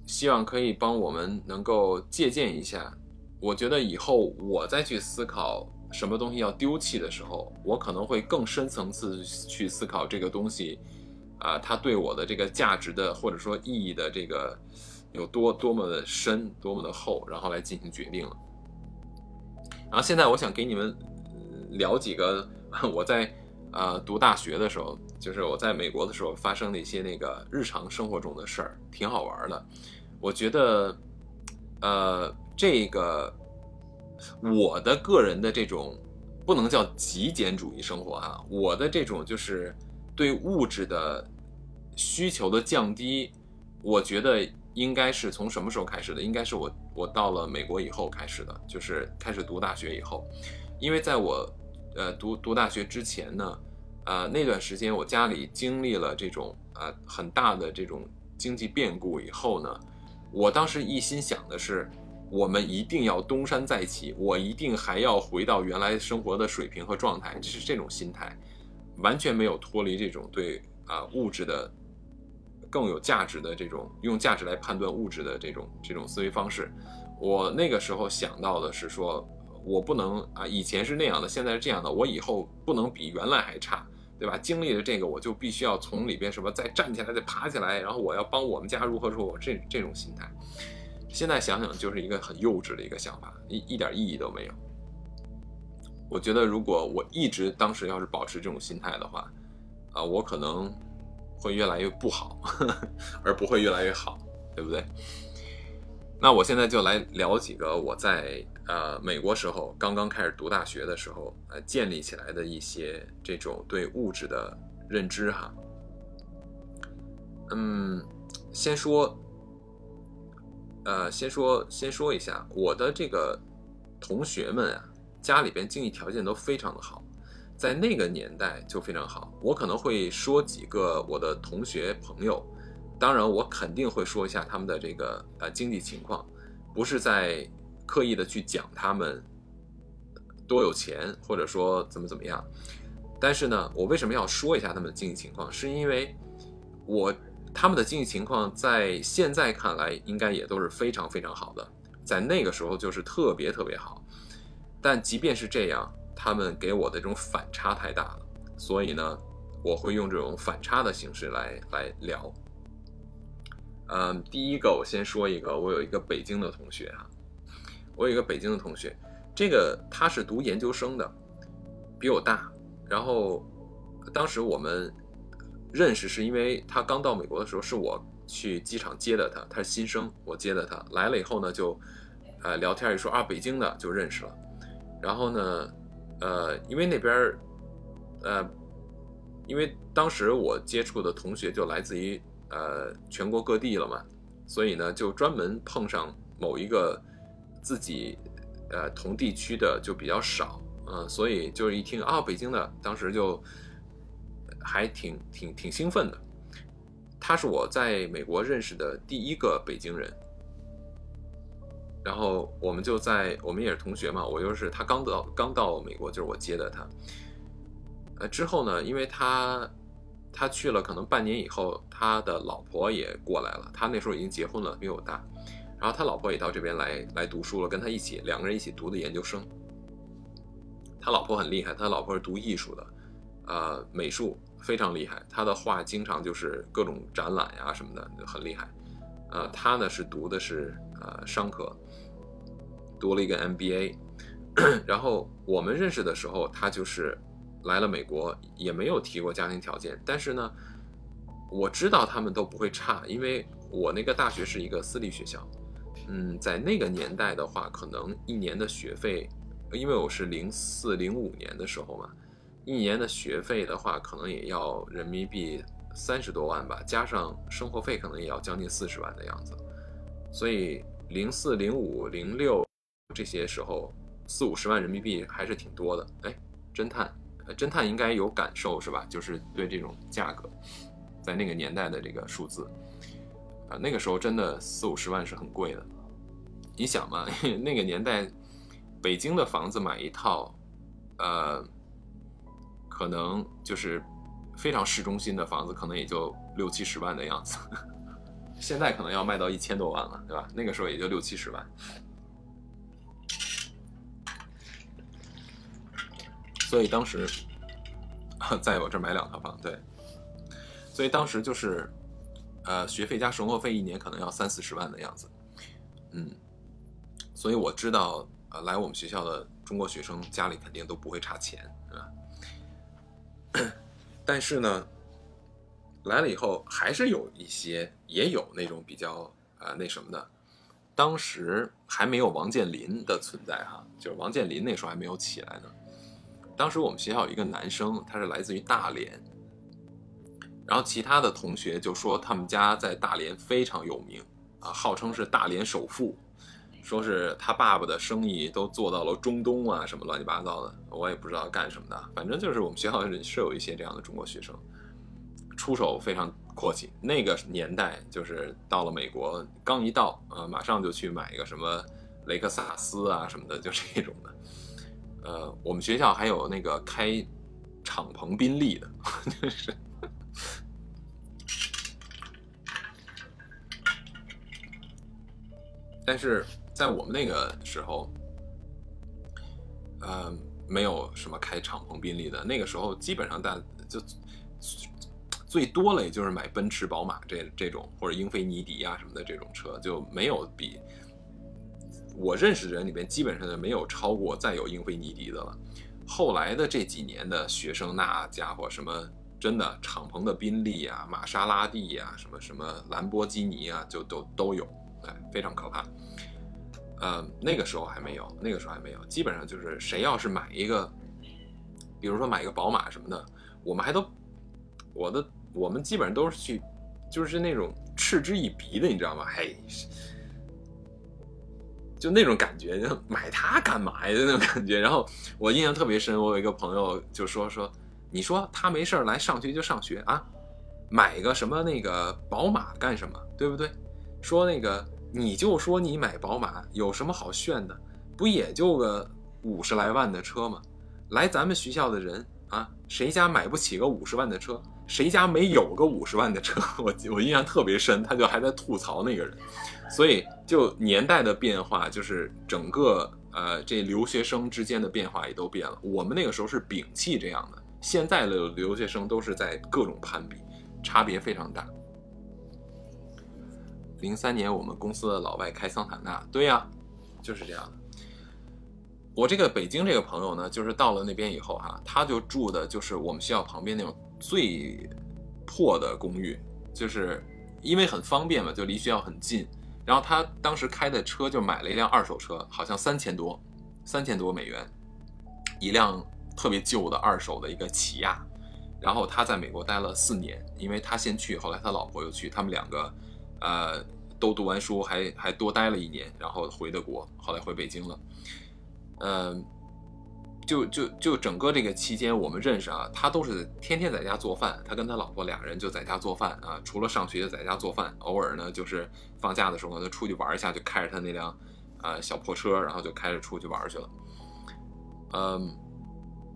[SPEAKER 1] 希望可以帮我们能够借鉴一下。我觉得以后我再去思考什么东西要丢弃的时候，我可能会更深层次去思考这个东西，啊，它对我的这个价值的或者说意义的这个有多多么的深，多么的厚，然后来进行决定了。然后现在我想给你们聊几个我在呃读大学的时候，就是我在美国的时候发生的一些那个日常生活中的事儿，挺好玩的。我觉得，呃，这个我的个人的这种不能叫极简主义生活啊，我的这种就是对物质的需求的降低，我觉得。应该是从什么时候开始的？应该是我我到了美国以后开始的，就是开始读大学以后，因为在我呃读读大学之前呢，呃那段时间我家里经历了这种呃很大的这种经济变故以后呢，我当时一心想的是，我们一定要东山再起，我一定还要回到原来生活的水平和状态，就是这种心态，完全没有脱离这种对啊物质的。更有价值的这种用价值来判断物质的这种这种思维方式，我那个时候想到的是说，我不能啊，以前是那样的，现在是这样的，我以后不能比原来还差，对吧？经历了这个，我就必须要从里边什么再站起来，再爬起来，然后我要帮我们家如何如何，这这种心态，现在想想就是一个很幼稚的一个想法，一一点意义都没有。我觉得如果我一直当时要是保持这种心态的话，啊，我可能。会越来越不好，而不会越来越好，对不对？那我现在就来聊几个我在呃美国时候刚刚开始读大学的时候呃建立起来的一些这种对物质的认知哈。嗯，先说，呃，先说先说一下我的这个同学们啊，家里边经济条件都非常的好，在那个年代就非常好。我可能会说几个我的同学朋友，当然我肯定会说一下他们的这个呃经济情况，不是在刻意的去讲他们多有钱或者说怎么怎么样。但是呢，我为什么要说一下他们的经济情况？是因为我。他们的经济情况在现在看来应该也都是非常非常好的，在那个时候就是特别特别好。但即便是这样，他们给我的这种反差太大了，所以呢，我会用这种反差的形式来来聊。嗯，第一个我先说一个，我有一个北京的同学哈，我有一个北京的同学，这个他是读研究生的，比我大，然后当时我们。认识是因为他刚到美国的时候，是我去机场接的他，他是新生，我接的他来了以后呢，就，呃，聊天一说啊，北京的就认识了，然后呢，呃，因为那边呃，因为当时我接触的同学就来自于呃全国各地了嘛，所以呢，就专门碰上某一个自己呃同地区的就比较少，嗯，所以就是一听啊，北京的，当时就。还挺挺挺兴奋的，他是我在美国认识的第一个北京人，然后我们就在我们也是同学嘛，我就是他刚到刚到美国，就是我接的他，呃之后呢，因为他他去了可能半年以后，他的老婆也过来了，他那时候已经结婚了，比我大，然后他老婆也到这边来来读书了，跟他一起两个人一起读的研究生，他老婆很厉害，他老婆是读艺术的，呃美术。非常厉害，他的画经常就是各种展览呀什么的，很厉害。呃，他呢是读的是呃商科，读了一个 MBA。然后我们认识的时候，他就是来了美国，也没有提过家庭条件。但是呢，我知道他们都不会差，因为我那个大学是一个私立学校。嗯，在那个年代的话，可能一年的学费，因为我是零四零五年的时候嘛。一年的学费的话，可能也要人民币三十多万吧，加上生活费，可能也要将近四十万的样子。所以零四、零五、零六这些时候，四五十万人民币还是挺多的。哎，侦探，侦探应该有感受是吧？就是对这种价格，在那个年代的这个数字，啊，那个时候真的四五十万是很贵的。你想嘛，那个年代，北京的房子买一套，呃。可能就是非常市中心的房子，可能也就六七十万的样子。现在可能要卖到一千多万了，对吧？那个时候也就六七十万。所以当时在我这买两套房，对。所以当时就是，呃，学费加生活费一年可能要三四十万的样子。嗯，所以我知道，呃，来我们学校的中国学生家里肯定都不会差钱，是吧？但是呢，来了以后还是有一些，也有那种比较啊那什么的。当时还没有王健林的存在哈，就是王健林那时候还没有起来呢。当时我们学校有一个男生，他是来自于大连，然后其他的同学就说他们家在大连非常有名啊，号称是大连首富。说是他爸爸的生意都做到了中东啊，什么乱七八糟的，我也不知道干什么的。反正就是我们学校是有一些这样的中国学生，出手非常阔气。那个年代就是到了美国，刚一到，呃，马上就去买一个什么雷克萨斯啊什么的，就这种的。呃，我们学校还有那个开敞篷宾利的，就是，但是。在我们那个时候，呃，没有什么开敞篷宾利的。那个时候，基本上大就最多了，也就是买奔驰、宝马这这种，或者英菲尼迪啊什么的这种车，就没有比我认识的人里边基本上就没有超过再有英菲尼迪的了。后来的这几年的学生，那家伙什么真的敞篷的宾利啊、玛莎拉蒂啊、什么什么兰博基尼啊，就都都有，哎，非常可怕。呃，那个时候还没有，那个时候还没有，基本上就是谁要是买一个，比如说买一个宝马什么的，我们还都，我的我们基本上都是去，就是那种嗤之以鼻的，你知道吗？嘿，就那种感觉，就买它干嘛呀？就那种感觉。然后我印象特别深，我有一个朋友就说说，你说他没事儿来上学就上学啊，买个什么那个宝马干什么？对不对？说那个。你就说你买宝马有什么好炫的？不也就个五十来万的车吗？来咱们学校的人啊，谁家买不起个五十万的车？谁家没有个五十万的车？我我印象特别深，他就还在吐槽那个人。所以就年代的变化，就是整个呃这留学生之间的变化也都变了。我们那个时候是摒弃这样的，现在的留学生都是在各种攀比，差别非常大。零三年，我们公司的老外开桑塔纳，对呀，就是这样的。我这个北京这个朋友呢，就是到了那边以后哈，他就住的就是我们学校旁边那种最破的公寓，就是因为很方便嘛，就离学校很近。然后他当时开的车就买了一辆二手车，好像三千多，三千多美元，一辆特别旧的二手的一个起亚。然后他在美国待了四年，因为他先去，后来他老婆又去，他们两个。呃，都读完书，还还多待了一年，然后回的国，后来回北京了。嗯，就就就整个这个期间，我们认识啊，他都是天天在家做饭，他跟他老婆俩人就在家做饭啊，除了上学就在家做饭，偶尔呢就是放假的时候呢，出去玩一下，就开着他那辆啊小破车，然后就开着出去玩去了。嗯，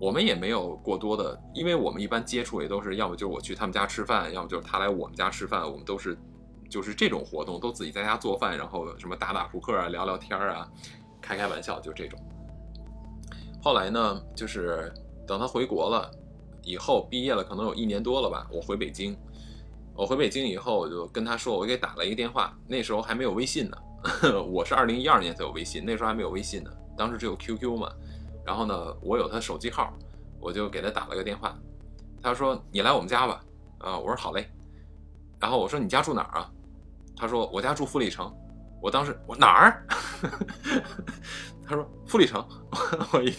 [SPEAKER 1] 我们也没有过多的，因为我们一般接触也都是要么就是我去他们家吃饭，要么就是他来我们家吃饭，我们都是。就是这种活动都自己在家做饭，然后什么打打扑克啊、聊聊天啊、开开玩笑，就这种。后来呢，就是等他回国了以后，毕业了可能有一年多了吧，我回北京。我回北京以后，我就跟他说，我给打了一个电话。那时候还没有微信呢，我是二零一二年才有微信，那时候还没有微信呢，当时只有 QQ 嘛。然后呢，我有他手机号，我就给他打了个电话。他说：“你来我们家吧。”啊，我说好嘞。然后我说：“你家住哪儿啊？”他说：“我家住富力城。”我当时我哪儿？他说：“富力城。”我一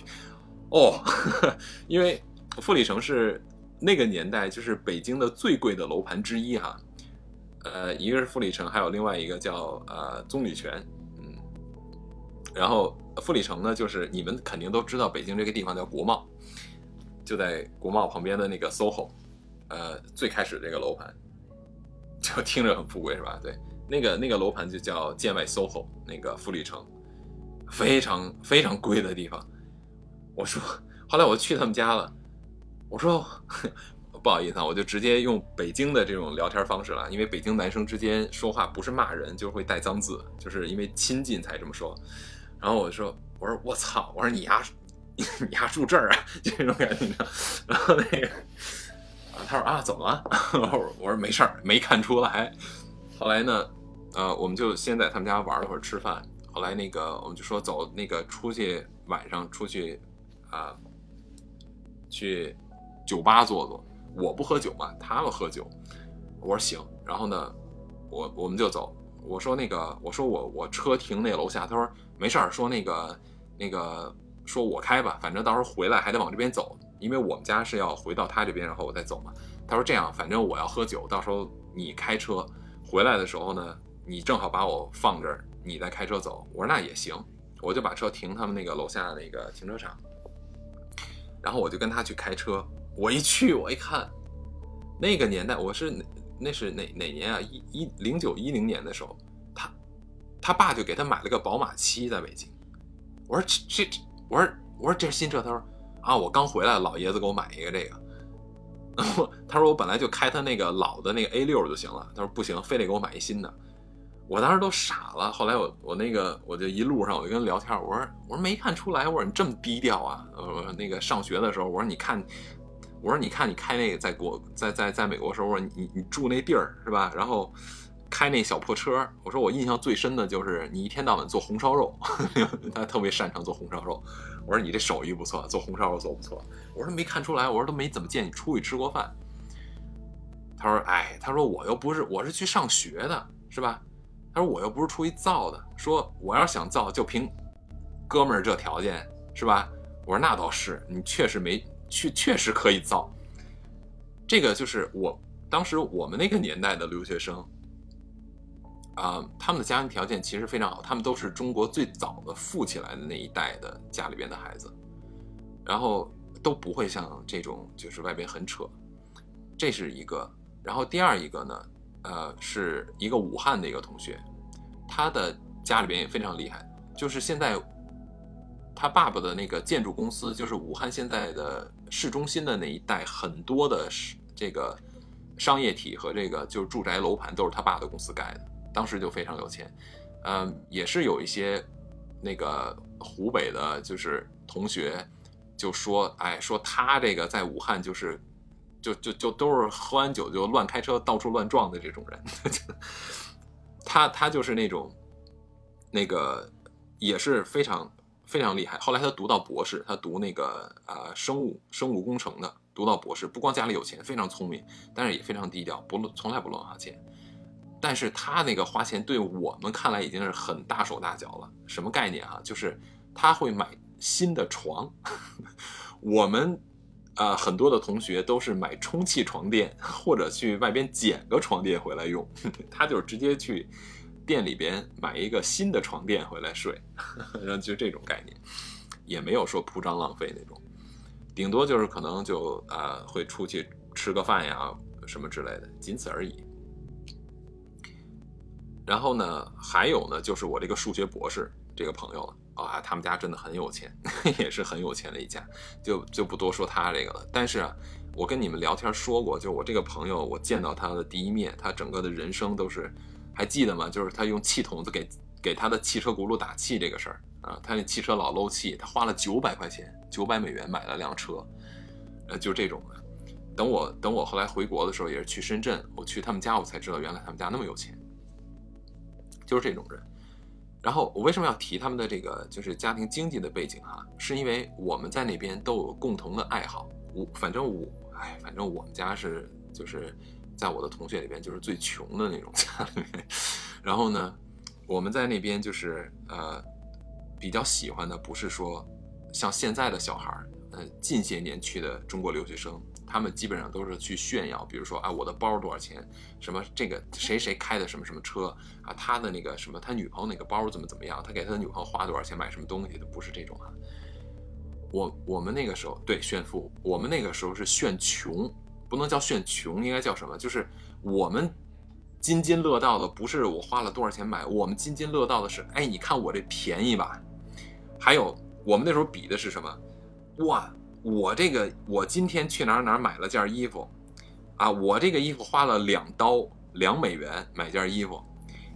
[SPEAKER 1] 哦，因为富力城是那个年代就是北京的最贵的楼盘之一哈。呃，一个是富力城，还有另外一个叫呃棕榈泉。嗯，然后富力城呢，就是你们肯定都知道，北京这个地方叫国贸，就在国贸旁边的那个 SOHO，呃，最开始这个楼盘，就听着很富贵是吧？对。那个那个楼盘就叫建外 SOHO，那个富力城，非常非常贵的地方。我说，后来我去他们家了，我说 不好意思啊，我就直接用北京的这种聊天方式了，因为北京男生之间说话不是骂人，就会带脏字，就是因为亲近才这么说。然后我说，我说我操，我说你丫 你丫住这儿啊，这种感觉。然后那个啊，他说啊，怎么了？我说没事儿，没看出来。后来呢？呃，我们就先在他们家玩了会儿，吃饭。后来那个，我们就说走，那个出去晚上出去，啊，去酒吧坐坐。我不喝酒嘛，他们喝酒。我说行。然后呢，我我们就走。我说那个，我说我我车停那楼下。他说没事儿，说那个那个说我开吧，反正到时候回来还得往这边走，因为我们家是要回到他这边，然后我再走嘛。他说这样，反正我要喝酒，到时候你开车回来的时候呢。你正好把我放这儿，你再开车走。我说那也行，我就把车停他们那个楼下那个停车场，然后我就跟他去开车。我一去，我一看，那个年代我是那是哪哪年啊？一一零九一零年的时候，他他爸就给他买了个宝马七在北京。我说这这，我说我说这是新车。他说啊，我刚回来，老爷子给我买一个这个。他说我本来就开他那个老的那个 A 六就行了。他说不行，非得给我买一新的。我当时都傻了，后来我我那个我就一路上我就跟他聊天，我说我说没看出来，我说你这么低调啊，呃那个上学的时候，我说你看，我说你看你开那个在国在在在美国时候，我说你你住那地儿是吧？然后开那小破车，我说我印象最深的就是你一天到晚做红烧肉，他特别擅长做红烧肉，我说你这手艺不错，做红烧肉做不错，我说没看出来，我说都没怎么见你出去吃过饭，他说：“哎，他说我又不是我是去上学的，是吧？他说我又不是出去造的，说我要想造就凭哥们儿这条件，是吧？我说那倒是，你确实没确确实可以造。这个就是我当时我们那个年代的留学生。”啊，他们的家庭条件其实非常好，他们都是中国最早的富起来的那一代的家里边的孩子，然后都不会像这种就是外边很扯，这是一个。然后第二一个呢，呃，是一个武汉的一个同学，他的家里边也非常厉害，就是现在他爸爸的那个建筑公司，就是武汉现在的市中心的那一带很多的这个商业体和这个就是住宅楼盘都是他爸的公司盖的。当时就非常有钱，嗯，也是有一些那个湖北的，就是同学就说，哎，说他这个在武汉就是，就就就都是喝完酒就乱开车到处乱撞的这种人，他他就是那种，那个也是非常非常厉害。后来他读到博士，他读那个呃生物生物工程的，读到博士，不光家里有钱，非常聪明，但是也非常低调，不从来不乱花钱。但是他那个花钱对我们看来已经是很大手大脚了，什么概念啊？就是他会买新的床，我们呃很多的同学都是买充气床垫 或者去外边捡个床垫回来用，他就是直接去店里边买一个新的床垫回来睡，然 后就这种概念，也没有说铺张浪费那种，顶多就是可能就呃会出去吃个饭呀什么之类的，仅此而已。然后呢，还有呢，就是我这个数学博士这个朋友了啊，他们家真的很有钱，也是很有钱的一家，就就不多说他这个了。但是啊，我跟你们聊天说过，就我这个朋友，我见到他的第一面，他整个的人生都是，还记得吗？就是他用气筒子给给他的汽车轱辘打气这个事儿啊，他那汽车老漏气，他花了九百块钱，九百美元买了辆车，呃，就这种的。等我等我后来回国的时候，也是去深圳，我去他们家，我才知道原来他们家那么有钱。就是这种人，然后我为什么要提他们的这个就是家庭经济的背景哈？是因为我们在那边都有共同的爱好。我反正我哎，反正我们家是就是在我的同学里边就是最穷的那种家里面。然后呢，我们在那边就是呃比较喜欢的不是说像现在的小孩儿，呃近些年去的中国留学生。他们基本上都是去炫耀，比如说啊，我的包多少钱？什么这个谁谁开的什么什么车啊？他的那个什么他女朋友那个包怎么怎么样？他给他的女朋友花多少钱买什么东西的？不是这种啊。我我们那个时候对炫富，我们那个时候是炫穷，不能叫炫穷，应该叫什么？就是我们津津乐道的不是我花了多少钱买，我们津津乐道的是，哎，你看我这便宜吧？还有我们那时候比的是什么？哇！我这个，我今天去哪儿哪儿买了件衣服，啊，我这个衣服花了两刀两美元买件衣服，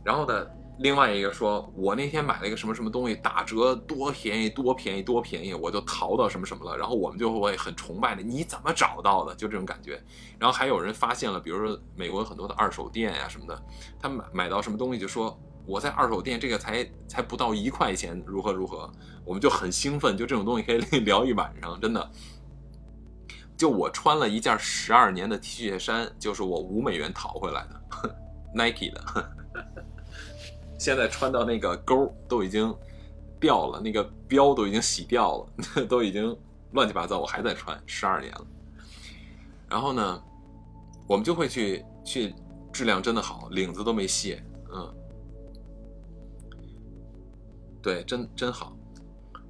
[SPEAKER 1] 然后呢，另外一个说，我那天买了一个什么什么东西打折多便宜多便宜多便宜，我就淘到什么什么了，然后我们就会很崇拜的，你怎么找到的？就这种感觉。然后还有人发现了，比如说美国有很多的二手店呀什么的，他买买到什么东西就说。我在二手店，这个才才不到一块钱，如何如何，我们就很兴奋，就这种东西 可以聊一晚上，真的。就我穿了一件十二年的 T 恤衫，就是我五美元淘回来的，Nike 的，现在穿到那个钩都已经掉了，那个标都已经洗掉了，都已经乱七八糟，我还在穿，十二年了。然后呢，我们就会去去，质量真的好，领子都没卸，嗯。对，真真好。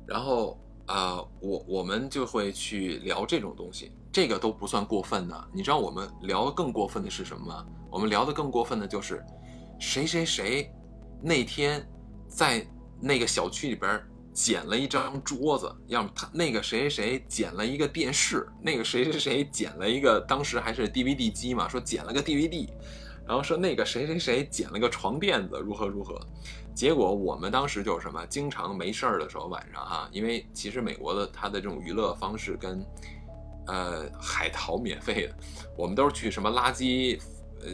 [SPEAKER 1] 然后啊，我我们就会去聊这种东西，这个都不算过分的。你知道我们聊的更过分的是什么吗？我们聊的更过分的就是，谁谁谁那天在那个小区里边捡了一张桌子，要么他那个谁谁谁捡了一个电视，那个谁谁谁捡了一个当时还是 DVD 机嘛，说捡了个 DVD，然后说那个谁谁谁捡了个床垫子，如何如何。结果我们当时就是什么，经常没事儿的时候晚上哈，因为其实美国的它的这种娱乐方式跟，呃，海淘免费的，我们都是去什么垃圾呃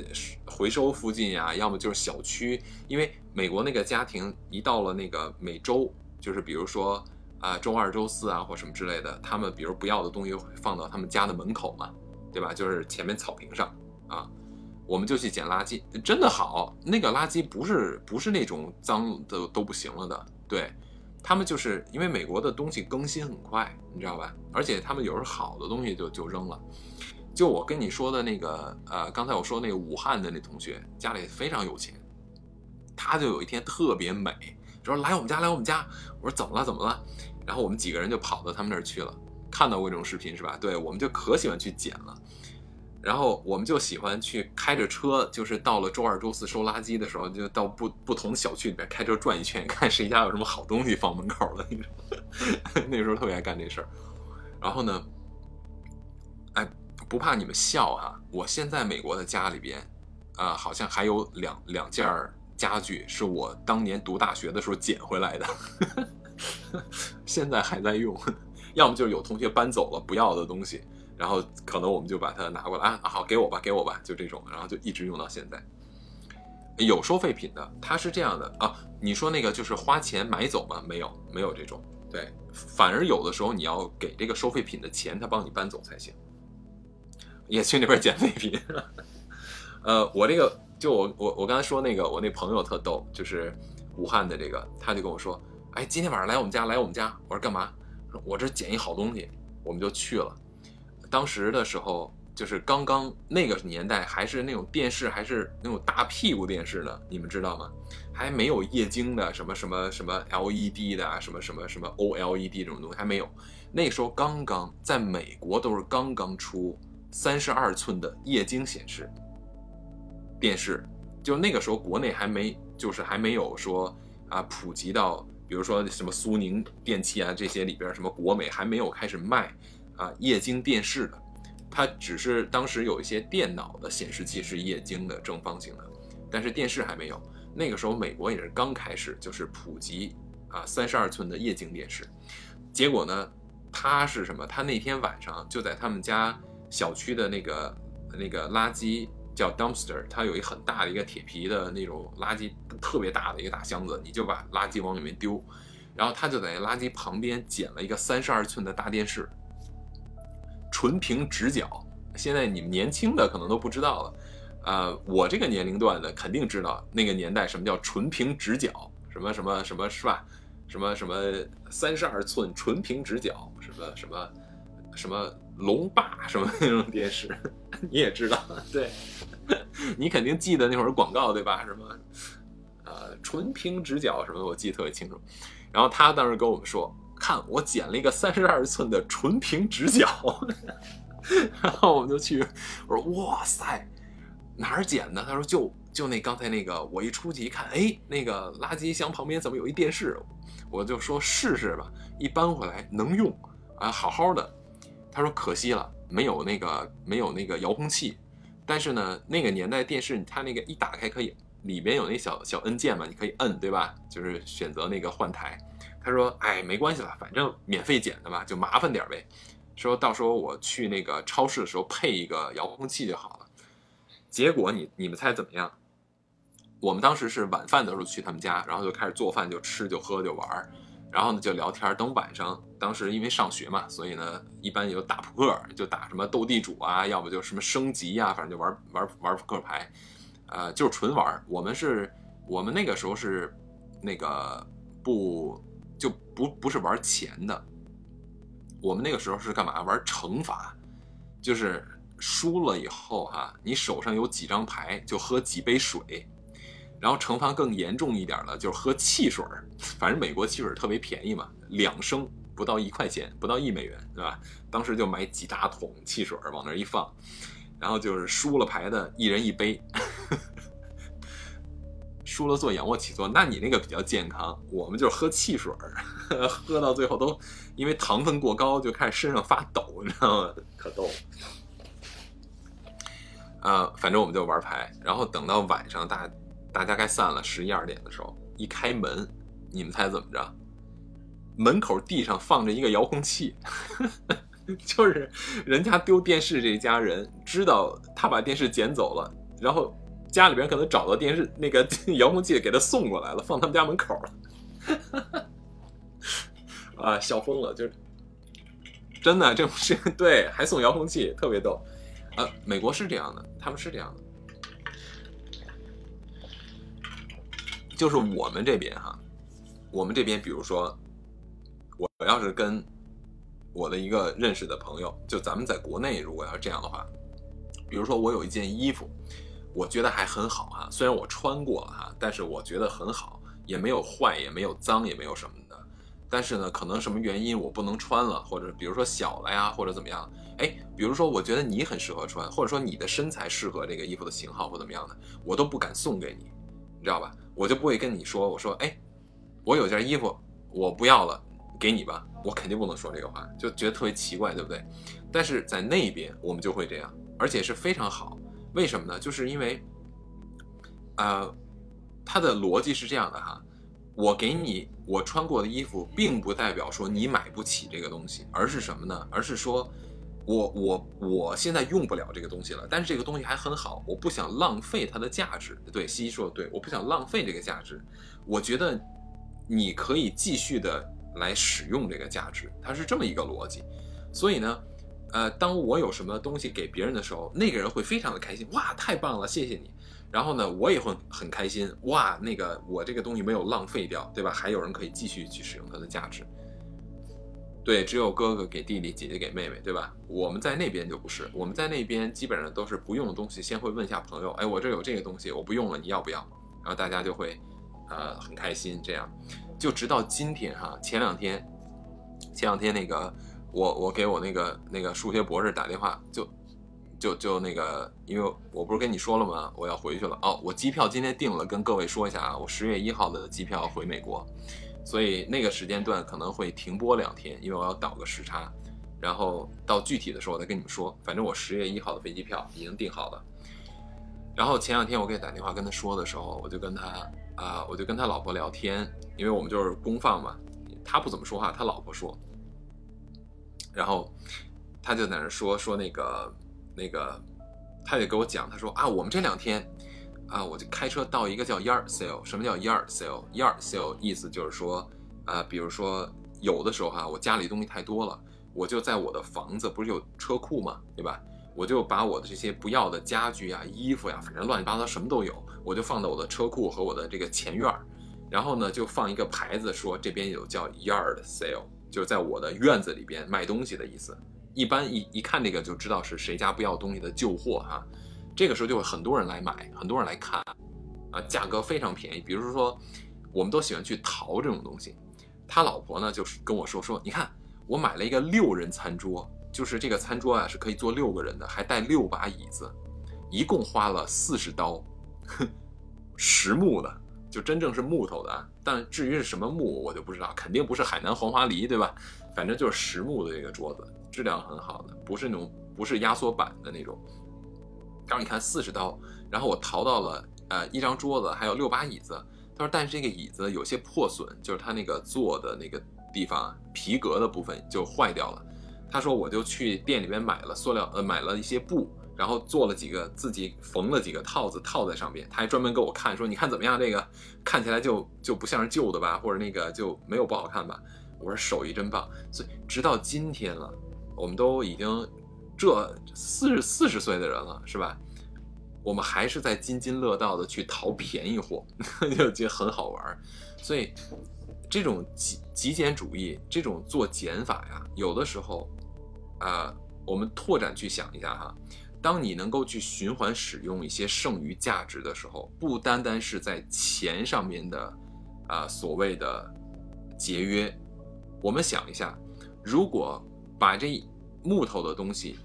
[SPEAKER 1] 回收附近呀，要么就是小区，因为美国那个家庭一到了那个每周，就是比如说啊周二、周四啊或什么之类的，他们比如不要的东西会放到他们家的门口嘛，对吧？就是前面草坪上啊，我们就去捡垃圾，真的好，那个垃圾不是不是那种脏的都不行了的，对他们就是因为美国的东西更新很快，你知道吧？而且他们有时候好的东西就就扔了。就我跟你说的那个，呃，刚才我说那个武汉的那同学，家里非常有钱，他就有一天特别美，说来我们家来我们家，我说怎么了怎么了？然后我们几个人就跑到他们那儿去了，看到过这种视频是吧？对，我们就可喜欢去捡了。然后我们就喜欢去开着车，就是到了周二、周四收垃圾的时候，就到不不同小区里边开车转一圈，看谁家有什么好东西放门口了。那时候特别爱干这事儿。然后呢，哎，不怕你们笑哈，我现在美国的家里边，啊，好像还有两两件家具是我当年读大学的时候捡回来的，现在还在用。要么就是有同学搬走了不要的东西。然后可能我们就把它拿过来啊，好给我吧，给我吧，就这种，然后就一直用到现在。有收废品的，它是这样的啊，你说那个就是花钱买走吗？没有，没有这种。对，反而有的时候你要给这个收废品的钱，他帮你搬走才行。也去那边捡废品。呃，我这个就我我我刚才说那个，我那朋友特逗，就是武汉的这个，他就跟我说，哎，今天晚上来我们家，来我们家。我说干嘛？我这捡一好东西，我们就去了。当时的时候，就是刚刚那个年代，还是那种电视，还是那种大屁股电视呢，你们知道吗？还没有液晶的，什么什么什么 LED 的，什么什么什么 OLED 这种东西还没有。那时候刚刚在美国都是刚刚出三十二寸的液晶显示电视，就那个时候国内还没，就是还没有说啊普及到，比如说什么苏宁电器啊这些里边，什么国美还没有开始卖。啊，液晶电视的，它只是当时有一些电脑的显示器是液晶的正方形的，但是电视还没有。那个时候美国也是刚开始就是普及啊三十二寸的液晶电视。结果呢，他是什么？他那天晚上就在他们家小区的那个那个垃圾叫 dumpster，它有一很大的一个铁皮的那种垃圾，特别大的一个大箱子，你就把垃圾往里面丢。然后他就在垃圾旁边捡了一个三十二寸的大电视。纯平直角，现在你们年轻的可能都不知道了，呃，我这个年龄段的肯定知道那个年代什么叫纯平直角，什么什么什么是吧？什么什么三十二寸纯平直角，什么什么什么龙霸什么那种电视，你也知道，对，你肯定记得那会儿广告对吧？什么呃纯平直角什么，我记得特别清楚。然后他当时跟我们说。看，我剪了一个三十二寸的纯平直角，然后我就去，我说哇塞，哪儿剪的？他说就就那刚才那个，我一出去一看，哎，那个垃圾箱旁边怎么有一电视？我就说试试吧，一搬回来能用啊，好好的。他说可惜了，没有那个没有那个遥控器，但是呢，那个年代电视它那个一打开可以，里边有那小小按键嘛，你可以摁，对吧？就是选择那个换台。他说：“哎，没关系了，反正免费捡的嘛，就麻烦点呗。说到时候我去那个超市的时候配一个遥控器就好了。结果你你们猜怎么样？我们当时是晚饭的时候去他们家，然后就开始做饭，就吃就喝就玩儿，然后呢就聊天。等晚上，当时因为上学嘛，所以呢一般有打扑克，就打什么斗地主啊，要不就什么升级呀，反正就玩玩玩扑克牌，呃，就是纯玩。我们是，我们那个时候是那个不。”就不不是玩钱的，我们那个时候是干嘛？玩惩罚，就是输了以后哈，你手上有几张牌就喝几杯水，然后惩罚更严重一点的，就是喝汽水反正美国汽水特别便宜嘛，两升不到一块钱，不到一美元，对吧？当时就买几大桶汽水往那一放，然后就是输了牌的一人一杯。输了做仰卧起坐，那你那个比较健康，我们就是喝汽水，喝到最后都因为糖分过高就开始身上发抖，你知道吗？可逗了。呃，反正我们就玩牌，然后等到晚上大大家该散了十一二点的时候，一开门，你们猜怎么着？门口地上放着一个遥控器，就是人家丢电视这家人知道他把电视捡走了，然后。家里边可能找到电视那个 遥控器给他送过来了，放他们家门口了。啊，笑疯了，就是真的这种事情，对，还送遥控器，特别逗。呃，美国是这样的，他们是这样的，就是我们这边哈，我们这边比如说，我要是跟我的一个认识的朋友，就咱们在国内如果要是这样的话，比如说我有一件衣服，我觉得还很好哈，虽然我穿过了哈，但是我觉得很好，也没有坏，也没有脏，也没有什么的。但是呢，可能什么原因我不能穿了，或者比如说小了呀，或者怎么样？哎，比如说我觉得你很适合穿，或者说你的身材适合这个衣服的型号或怎么样的，我都不敢送给你，你知道吧？我就不会跟你说，我说哎，我有件衣服我不要了，给你吧，我肯定不能说这个话，就觉得特别奇怪，对不对？但是在那边我们就会这样，而且是非常好。为什么呢？就是因为，呃，它的逻辑是这样的哈。我给你我穿过的衣服，并不代表说你买不起这个东西，而是什么呢？而是说，我我我现在用不了这个东西了，但是这个东西还很好，我不想浪费它的价值。对，西西说的对，我不想浪费这个价值。我觉得你可以继续的来使用这个价值，它是这么一个逻辑。所以呢，呃，当我有什么东西给别人的时候，那个人会非常的开心，哇，太棒了，谢谢你。然后呢，我也会很开心哇！那个我这个东西没有浪费掉，对吧？还有人可以继续去使用它的价值。对，只有哥哥给弟弟，姐姐给妹妹，对吧？我们在那边就不是，我们在那边基本上都是不用的东西，先会问一下朋友，哎，我这有这个东西，我不用了，你要不要？然后大家就会，呃，很开心，这样，就直到今天哈，前两天，前两天那个我我给我那个那个数学博士打电话就。就就那个，因为我不是跟你说了吗？我要回去了哦。我机票今天订了，跟各位说一下啊，我十月一号的机票回美国，所以那个时间段可能会停播两天，因为我要倒个时差。然后到具体的时候我再跟你们说。反正我十月一号的飞机票已经订好了。然后前两天我给他打电话跟他说的时候，我就跟他啊，我就跟他老婆聊天，因为我们就是公放嘛，他不怎么说话，他老婆说。然后他就在那说说那个。那个，他就给我讲，他说啊，我们这两天，啊，我就开车到一个叫 yard sale，什么叫 yard sale？yard sale 意思就是说，啊，比如说有的时候哈，我家里东西太多了，我就在我的房子不是有车库嘛，对吧？我就把我的这些不要的家具啊、衣服呀，反正乱七八糟什么都有，我就放到我的车库和我的这个前院儿，然后呢，就放一个牌子说这边有叫 yard sale，就是在我的院子里边卖东西的意思。一般一一看这个就知道是谁家不要东西的旧货哈，这个时候就会很多人来买，很多人来看，啊，价格非常便宜。比如说，我们都喜欢去淘这种东西。他老婆呢就是跟我说说，你看我买了一个六人餐桌，就是这个餐桌啊是可以坐六个人的，还带六把椅子，一共花了四十刀，哼实木的，就真正是木头的。但至于是什么木我就不知道，肯定不是海南黄花梨对吧？反正就是实木的这个桌子。质量很好的，不是那种不是压缩板的那种。然后你看四十刀，然后我淘到了呃一张桌子，还有六把椅子。他说，但是这个椅子有些破损，就是它那个坐的那个地方皮革的部分就坏掉了。他说，我就去店里边买了塑料呃买了一些布，然后做了几个自己缝了几个套子套在上面。他还专门给我看说，你看怎么样？这个看起来就就不像是旧的吧，或者那个就没有不好看吧？我说手艺真棒。所以直到今天了。我们都已经这四十四十岁的人了，是吧？我们还是在津津乐道的去淘便宜货，就觉得很好玩。所以这种极极简主义，这种做减法呀，有的时候啊，我们拓展去想一下哈，当你能够去循环使用一些剩余价值的时候，不单单是在钱上面的啊所谓的节约，我们想一下，如果。把这木头的东西，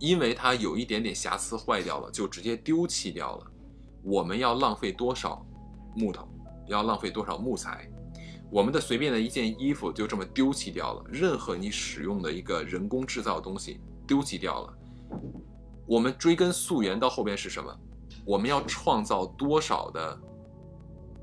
[SPEAKER 1] 因为它有一点点瑕疵坏掉了，就直接丢弃掉了。我们要浪费多少木头？要浪费多少木材？我们的随便的一件衣服就这么丢弃掉了。任何你使用的一个人工制造的东西丢弃掉了。我们追根溯源到后边是什么？我们要创造多少的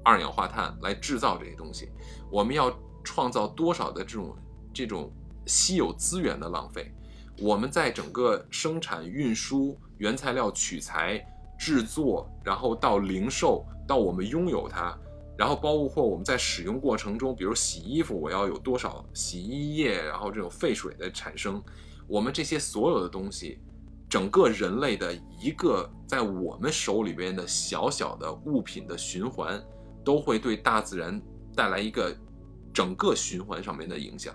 [SPEAKER 1] 二氧化碳来制造这些东西？我们要创造多少的这种这种？稀有资源的浪费，我们在整个生产、运输、原材料取材、制作，然后到零售，到我们拥有它，然后包括我们在使用过程中，比如洗衣服，我要有多少洗衣液，然后这种废水的产生，我们这些所有的东西，整个人类的一个在我们手里边的小小的物品的循环，都会对大自然带来一个整个循环上面的影响，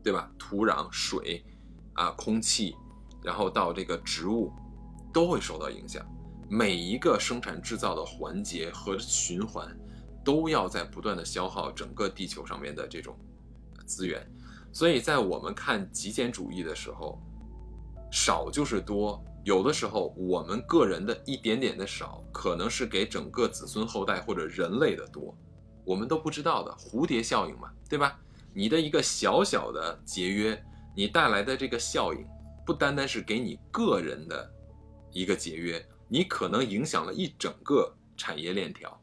[SPEAKER 1] 对吧？土壤、水啊、空气，然后到这个植物，都会受到影响。每一个生产制造的环节和循环，都要在不断的消耗整个地球上面的这种资源。所以在我们看极简主义的时候，少就是多。有的时候，我们个人的一点点的少，可能是给整个子孙后代或者人类的多，我们都不知道的蝴蝶效应嘛，对吧？你的一个小小的节约，你带来的这个效应，不单单是给你个人的一个节约，你可能影响了一整个产业链条，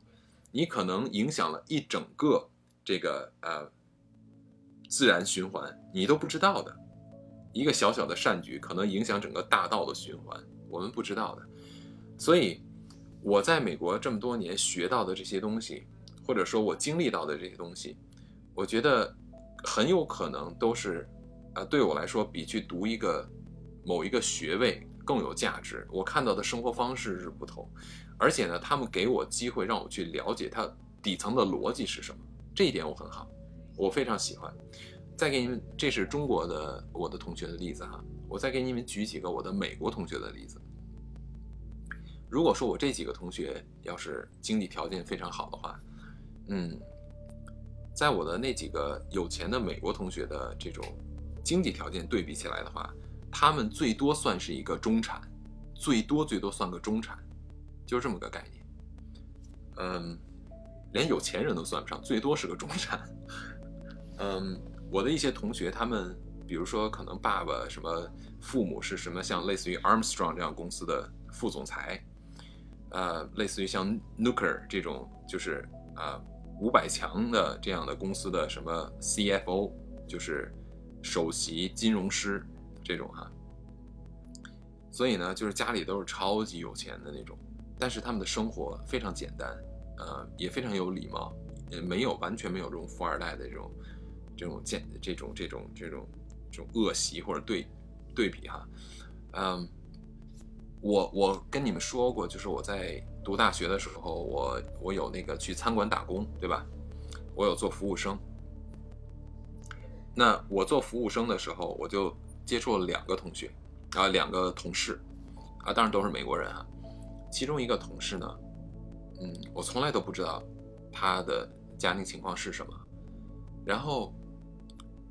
[SPEAKER 1] 你可能影响了一整个这个呃自然循环，你都不知道的。一个小小的善举可能影响整个大道的循环，我们不知道的。所以，我在美国这么多年学到的这些东西，或者说我经历到的这些东西，我觉得很有可能都是，呃，对我来说比去读一个某一个学位更有价值。我看到的生活方式是不同，而且呢，他们给我机会让我去了解它底层的逻辑是什么，这一点我很好，我非常喜欢。再给你们，这是中国的我的同学的例子哈。我再给你们举几个我的美国同学的例子。如果说我这几个同学要是经济条件非常好的话，嗯，在我的那几个有钱的美国同学的这种经济条件对比起来的话，他们最多算是一个中产，最多最多算个中产，就这么个概念。嗯，连有钱人都算不上，最多是个中产。嗯。我的一些同学，他们比如说可能爸爸什么父母是什么，像类似于 Armstrong 这样公司的副总裁，呃，类似于像 n u k e r 这种，就是啊五百强的这样的公司的什么 CFO，就是首席金融师这种哈。所以呢，就是家里都是超级有钱的那种，但是他们的生活非常简单，呃，也非常有礼貌，也没有完全没有这种富二代的这种。这种见这种这种这种这种恶习或者对对比哈，嗯，我我跟你们说过，就是我在读大学的时候，我我有那个去餐馆打工，对吧？我有做服务生。那我做服务生的时候，我就接触了两个同学啊，两个同事啊，当然都是美国人啊。其中一个同事呢，嗯，我从来都不知道他的家庭情况是什么，然后。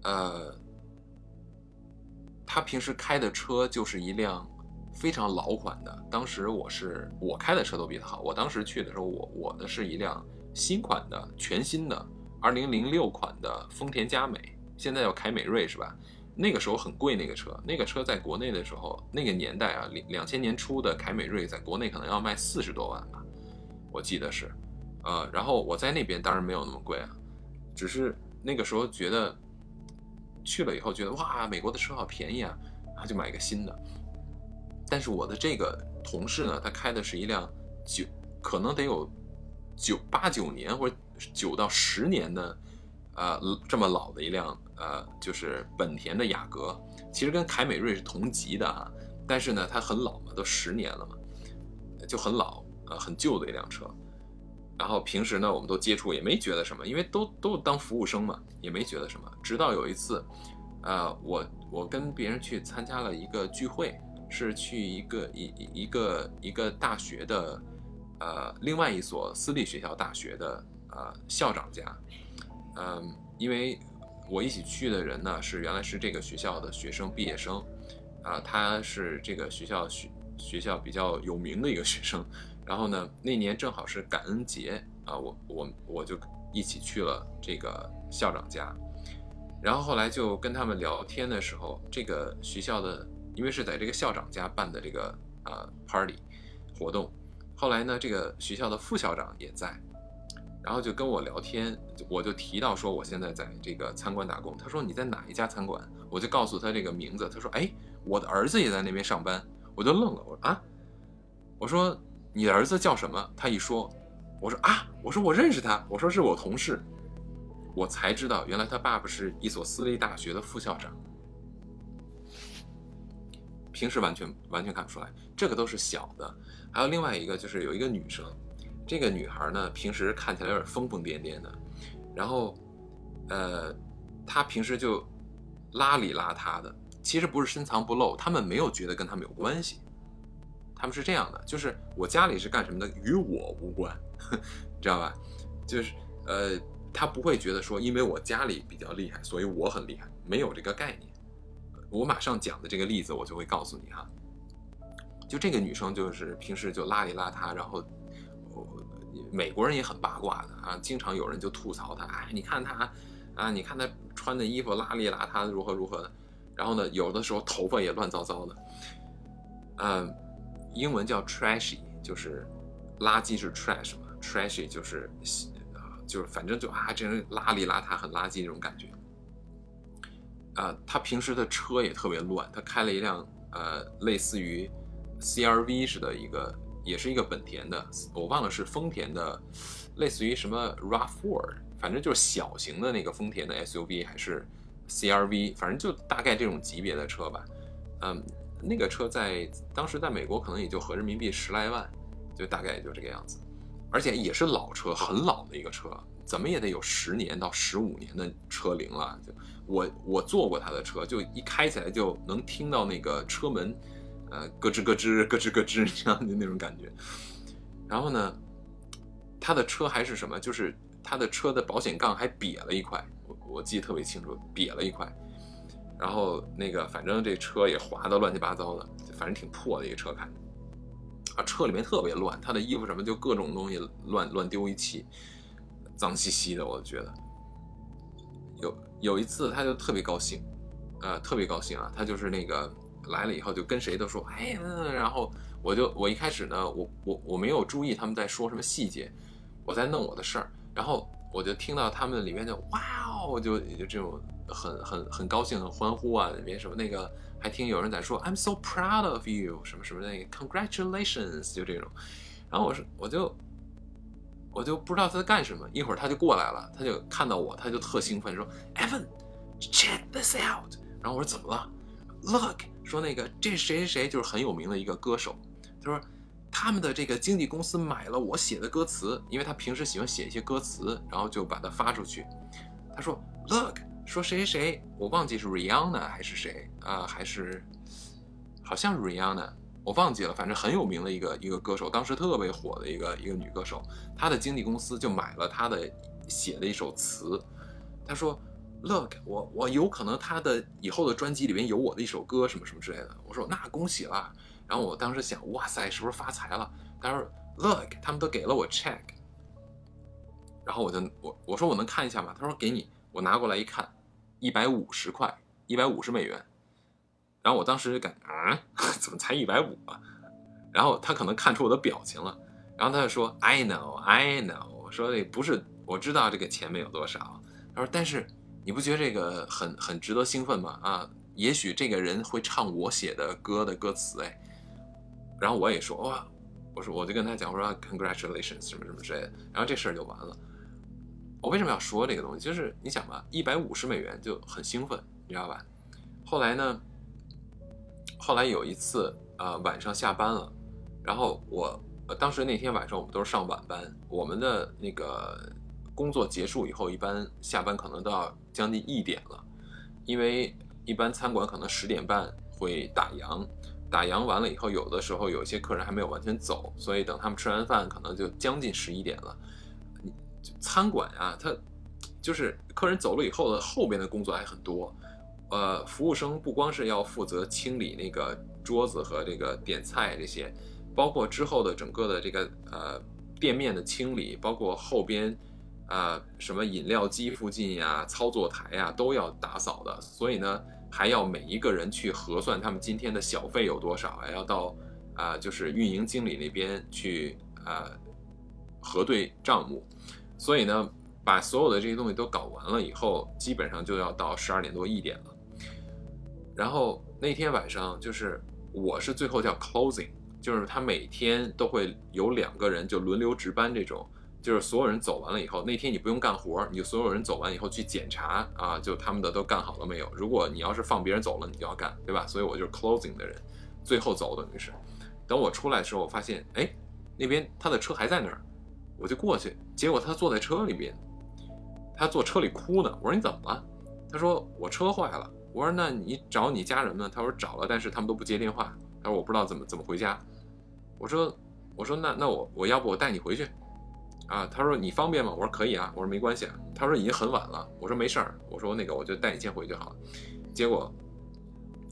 [SPEAKER 1] 呃，他平时开的车就是一辆非常老款的。当时我是我开的车都比他好。我当时去的时候，我我的是一辆新款的、全新的2006款的丰田佳美，现在叫凯美瑞是吧？那个时候很贵，那个车，那个车在国内的时候，那个年代啊，两两千年初的凯美瑞在国内可能要卖四十多万吧，我记得是。呃，然后我在那边当然没有那么贵啊，只是那个时候觉得。去了以后觉得哇，美国的车好便宜啊，然后就买一个新的。但是我的这个同事呢，他开的是一辆九，可能得有九八九年或者九到十年的，呃，这么老的一辆呃，就是本田的雅阁。其实跟凯美瑞是同级的哈，但是呢，它很老嘛，都十年了嘛，就很老，呃，很旧的一辆车。然后平时呢，我们都接触也没觉得什么，因为都都当服务生嘛，也没觉得什么。直到有一次，呃，我我跟别人去参加了一个聚会，是去一个一一个一个大学的，呃，另外一所私立学校大学的呃校长家，嗯，因为我一起去的人呢是原来是这个学校的学生毕业生，啊，他是这个学校学学校比较有名的一个学生。然后呢，那年正好是感恩节啊，我我我就一起去了这个校长家，然后后来就跟他们聊天的时候，这个学校的因为是在这个校长家办的这个啊 party 活动，后来呢，这个学校的副校长也在，然后就跟我聊天，我就提到说我现在在这个餐馆打工，他说你在哪一家餐馆？我就告诉他这个名字，他说哎，我的儿子也在那边上班，我就愣了，我说啊，我说。你的儿子叫什么？他一说，我说啊，我说我认识他，我说是我同事，我才知道原来他爸爸是一所私立大学的副校长。平时完全完全看不出来，这个都是小的。还有另外一个，就是有一个女生，这个女孩呢，平时看起来有点疯疯癫癫的，然后，呃，她平时就邋里邋遢的，其实不是深藏不露，他们没有觉得跟他们有关系，他们是这样的，就是我家里是干什么的，与我无关，你知道吧？就是呃，他不会觉得说，因为我家里比较厉害，所以我很厉害，没有这个概念。我马上讲的这个例子，我就会告诉你哈。就这个女生，就是平时就邋里邋遢，然后，美国人也很八卦的啊，经常有人就吐槽她，哎，你看她，啊，你看她穿的衣服邋里邋遢，如何如何的，然后呢，有的时候头发也乱糟糟的，嗯，英文叫 trashy，就是垃圾是 trash 嘛，trashy 就是啊，就是反正就啊，这人邋里邋遢，很垃圾那种感觉，啊，他平时的车也特别乱，他开了一辆呃，类似于。CRV 似的一个，也是一个本田的，我忘了是丰田的，类似于什么 RAV4，反正就是小型的那个丰田的 SUV 还是 CRV，反正就大概这种级别的车吧。嗯，那个车在当时在美国可能也就合人民币十来万，就大概也就这个样子，而且也是老车，很老的一个车，怎么也得有十年到十五年的车龄了。就我我坐过他的车，就一开起来就能听到那个车门。呃，咯吱咯吱，咯吱咯吱，这样的那种感觉。然后呢，他的车还是什么？就是他的车的保险杠还瘪了一块，我我记得特别清楚，瘪了一块。然后那个，反正这车也划的乱七八糟的，反正挺破的一个车看。啊，车里面特别乱，他的衣服什么就各种东西乱乱丢一起，脏兮兮的，我觉得。有有一次，他就特别高兴，呃，特别高兴啊，他就是那个。来了以后就跟谁都说，哎，然后我就我一开始呢，我我我没有注意他们在说什么细节，我在弄我的事儿，然后我就听到他们里面就哇哦，就也就这种很很很高兴很欢呼啊，里面什么那个还听有人在说 I'm so proud of you 什么什么那个 Congratulations 就这种，然后我说我就我就不知道他在干什么，一会儿他就过来了，他就看到我，他就特兴奋说 Evan check this out，然后我说怎么了？Look，说那个这谁谁谁就是很有名的一个歌手，他说他们的这个经纪公司买了我写的歌词，因为他平时喜欢写一些歌词，然后就把它发出去。他说 Look，说谁谁谁，我忘记是 Rihanna 还是谁啊，还是好像是 Rihanna，我忘记了，反正很有名的一个一个歌手，当时特别火的一个一个女歌手，她的经纪公司就买了她的写的一首词。他说。Look，我我有可能他的以后的专辑里面有我的一首歌什么什么之类的。我说那恭喜了。然后我当时想，哇塞，是不是发财了？他说 Look，他们都给了我 check。然后我就我我说我能看一下吗？他说给你。我拿过来一看，一百五十块，一百五十美元。然后我当时就感啊，怎么才一百五啊？然后他可能看出我的表情了，然后他就说 I know，I know。我说这不是，我知道这个钱没有多少。他说但是。你不觉得这个很很值得兴奋吗？啊，也许这个人会唱我写的歌的歌词哎，然后我也说哇，我说我就跟他讲我说 congratulations 什么什么之类的，然后这事儿就完了。我为什么要说这个东西？就是你想吧，一百五十美元就很兴奋，你知道吧？后来呢，后来有一次啊晚上下班了，然后我当时那天晚上我们都是上晚班，我们的那个。工作结束以后，一般下班可能都要将近一点了，因为一般餐馆可能十点半会打烊，打烊完了以后，有的时候有一些客人还没有完全走，所以等他们吃完饭，可能就将近十一点了。餐馆啊，它就是客人走了以后的后边的工作还很多，呃，服务生不光是要负责清理那个桌子和这个点菜这些，包括之后的整个的这个呃店面的清理，包括后边。啊，什么饮料机附近呀、操作台呀都要打扫的，所以呢，还要每一个人去核算他们今天的小费有多少，还要到啊，就是运营经理那边去啊核对账目。所以呢，把所有的这些东西都搞完了以后，基本上就要到十二点多一点了。然后那天晚上就是我是最后叫 closing，就是他每天都会有两个人就轮流值班这种。就是所有人走完了以后，那天你不用干活，你就所有人走完以后去检查啊，就他们的都干好了没有？如果你要是放别人走了，你就要干，对吧？所以我就是 closing 的人，最后走等于是。等我出来的时候，我发现，哎，那边他的车还在那儿，我就过去，结果他坐在车里边，他坐车里哭呢。我说你怎么了？他说我车坏了。我说那你找你家人呢？他说找了，但是他们都不接电话。他说我不知道怎么怎么回家。我说我说那那我我要不我带你回去啊？他说你方便吗？我说可以啊。我说没关系啊。他说已经很晚了。我说没事儿。我说那个我就带你先回去好了。结果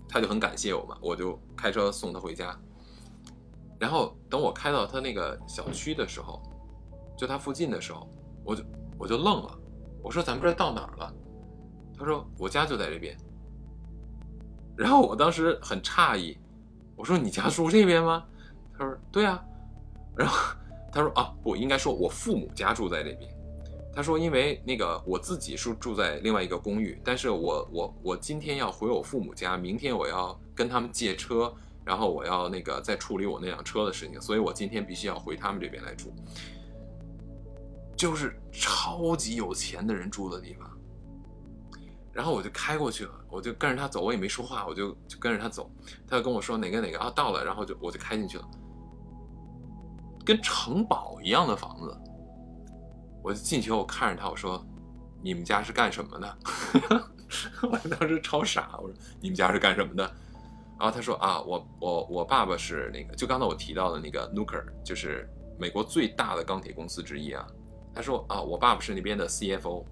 [SPEAKER 1] 他就很感谢我嘛，我就开车送他回家。然后等我开到他那个小区的时候。就他附近的时候，我就我就愣了，我说咱们这到哪儿了？他说我家就在这边。然后我当时很诧异，我说你家住这边吗？他说对啊。然后他说啊不应该说我父母家住在这边。他说因为那个我自己是住在另外一个公寓，但是我我我今天要回我父母家，明天我要跟他们借车，然后我要那个再处理我那辆车的事情，所以我今天必须要回他们这边来住。就是超级有钱的人住的地方，然后我就开过去了，我就跟着他走，我也没说话，我就就跟着他走，他就跟我说哪个哪个啊到了，然后就我就开进去了，跟城堡一样的房子，我就进去，我看着他，我说你们家是干什么的？我当时超傻，我说你们家是干什么的？然后他说啊，我我我爸爸是那个，就刚才我提到的那个 Nuker，就是美国最大的钢铁公司之一啊。他说啊，我爸爸是那边的 CFO。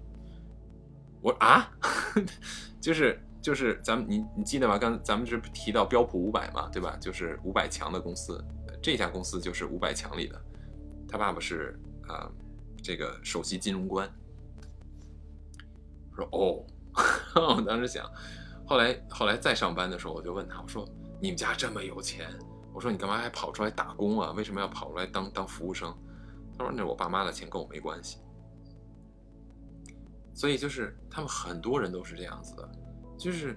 [SPEAKER 1] 我啊，就是就是咱们你你记得吗？刚咱们是提到标普五百嘛，对吧？就是五百强的公司，这家公司就是五百强里的。他爸爸是啊，这个首席金融官。我说哦，我当时想，后来后来再上班的时候，我就问他，我说你们家这么有钱，我说你干嘛还跑出来打工啊？为什么要跑出来当当服务生？他说：“那我爸妈的钱，跟我没关系。”所以就是他们很多人都是这样子的，就是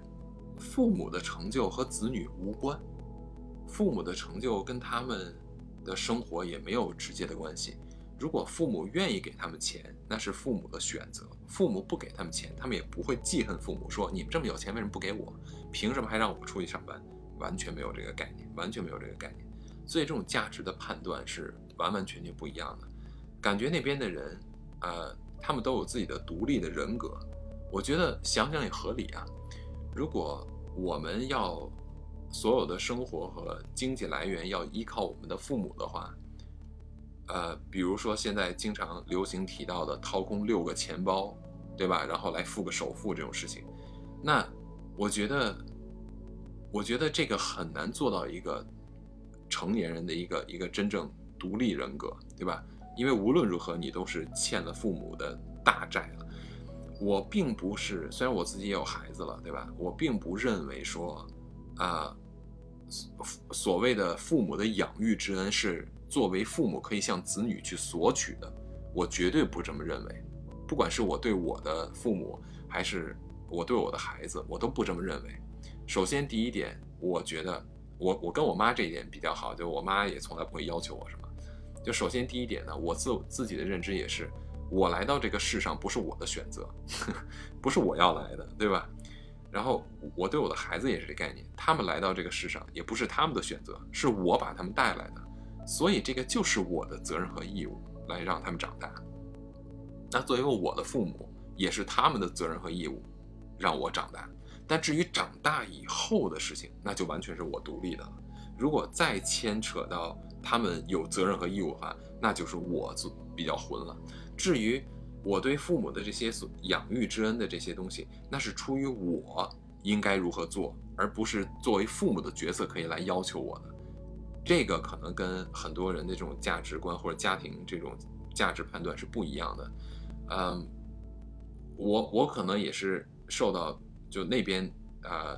[SPEAKER 1] 父母的成就和子女无关，父母的成就跟他们的生活也没有直接的关系。如果父母愿意给他们钱，那是父母的选择；父母不给他们钱，他们也不会记恨父母，说你们这么有钱，为什么不给我？凭什么还让我出去上班？完全没有这个概念，完全没有这个概念。所以这种价值的判断是。完完全全不一样的，感觉那边的人，呃，他们都有自己的独立的人格。我觉得想想也合理啊。如果我们要所有的生活和经济来源要依靠我们的父母的话，呃，比如说现在经常流行提到的掏空六个钱包，对吧？然后来付个首付这种事情，那我觉得，我觉得这个很难做到一个成年人的一个一个真正。独立人格，对吧？因为无论如何，你都是欠了父母的大债了。我并不是，虽然我自己也有孩子了，对吧？我并不认为说，啊，所谓的父母的养育之恩是作为父母可以向子女去索取的。我绝对不这么认为。不管是我对我的父母，还是我对我的孩子，我都不这么认为。首先，第一点，我觉得我我跟我妈这一点比较好，就我妈也从来不会要求我什么。就首先第一点呢，我自自己的认知也是，我来到这个世上不是我的选择，不是我要来的，对吧？然后我对我的孩子也是这概念，他们来到这个世上也不是他们的选择，是我把他们带来的，所以这个就是我的责任和义务来让他们长大。那作为我的父母，也是他们的责任和义务让我长大。但至于长大以后的事情，那就完全是我独立的了。如果再牵扯到，他们有责任和义务的话，那就是我做比较混了。至于我对父母的这些所养育之恩的这些东西，那是出于我应该如何做，而不是作为父母的角色可以来要求我的。这个可能跟很多人的这种价值观或者家庭这种价值判断是不一样的。嗯，我我可能也是受到就那边呃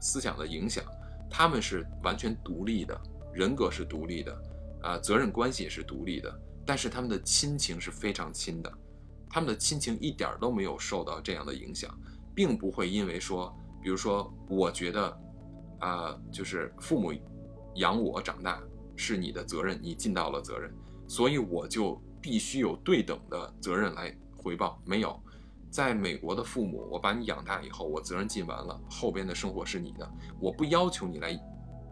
[SPEAKER 1] 思想的影响，他们是完全独立的。人格是独立的，啊，责任关系也是独立的，但是他们的亲情是非常亲的，他们的亲情一点都没有受到这样的影响，并不会因为说，比如说，我觉得，啊，就是父母养我长大是你的责任，你尽到了责任，所以我就必须有对等的责任来回报。没有，在美国的父母，我把你养大以后，我责任尽完了，后边的生活是你的，我不要求你来。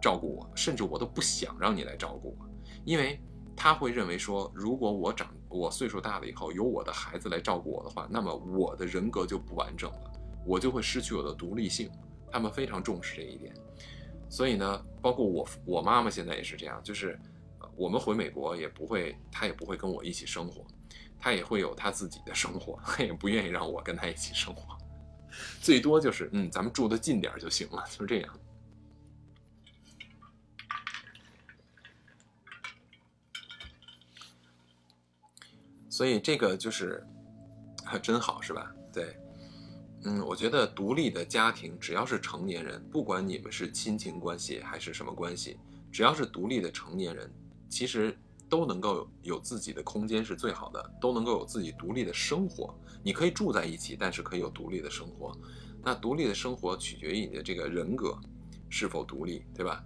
[SPEAKER 1] 照顾我，甚至我都不想让你来照顾我，因为他会认为说，如果我长我岁数大了以后，由我的孩子来照顾我的话，那么我的人格就不完整了，我就会失去我的独立性。他们非常重视这一点，所以呢，包括我我妈妈现在也是这样，就是我们回美国也不会，她也不会跟我一起生活，她也会有她自己的生活，她也不愿意让我跟她一起生活，最多就是嗯，咱们住的近点就行了，就这样。所以这个就是真好，是吧？对，嗯，我觉得独立的家庭，只要是成年人，不管你们是亲情关系还是什么关系，只要是独立的成年人，其实都能够有自己的空间是最好的，都能够有自己独立的生活。你可以住在一起，但是可以有独立的生活。那独立的生活取决于你的这个人格是否独立，对吧？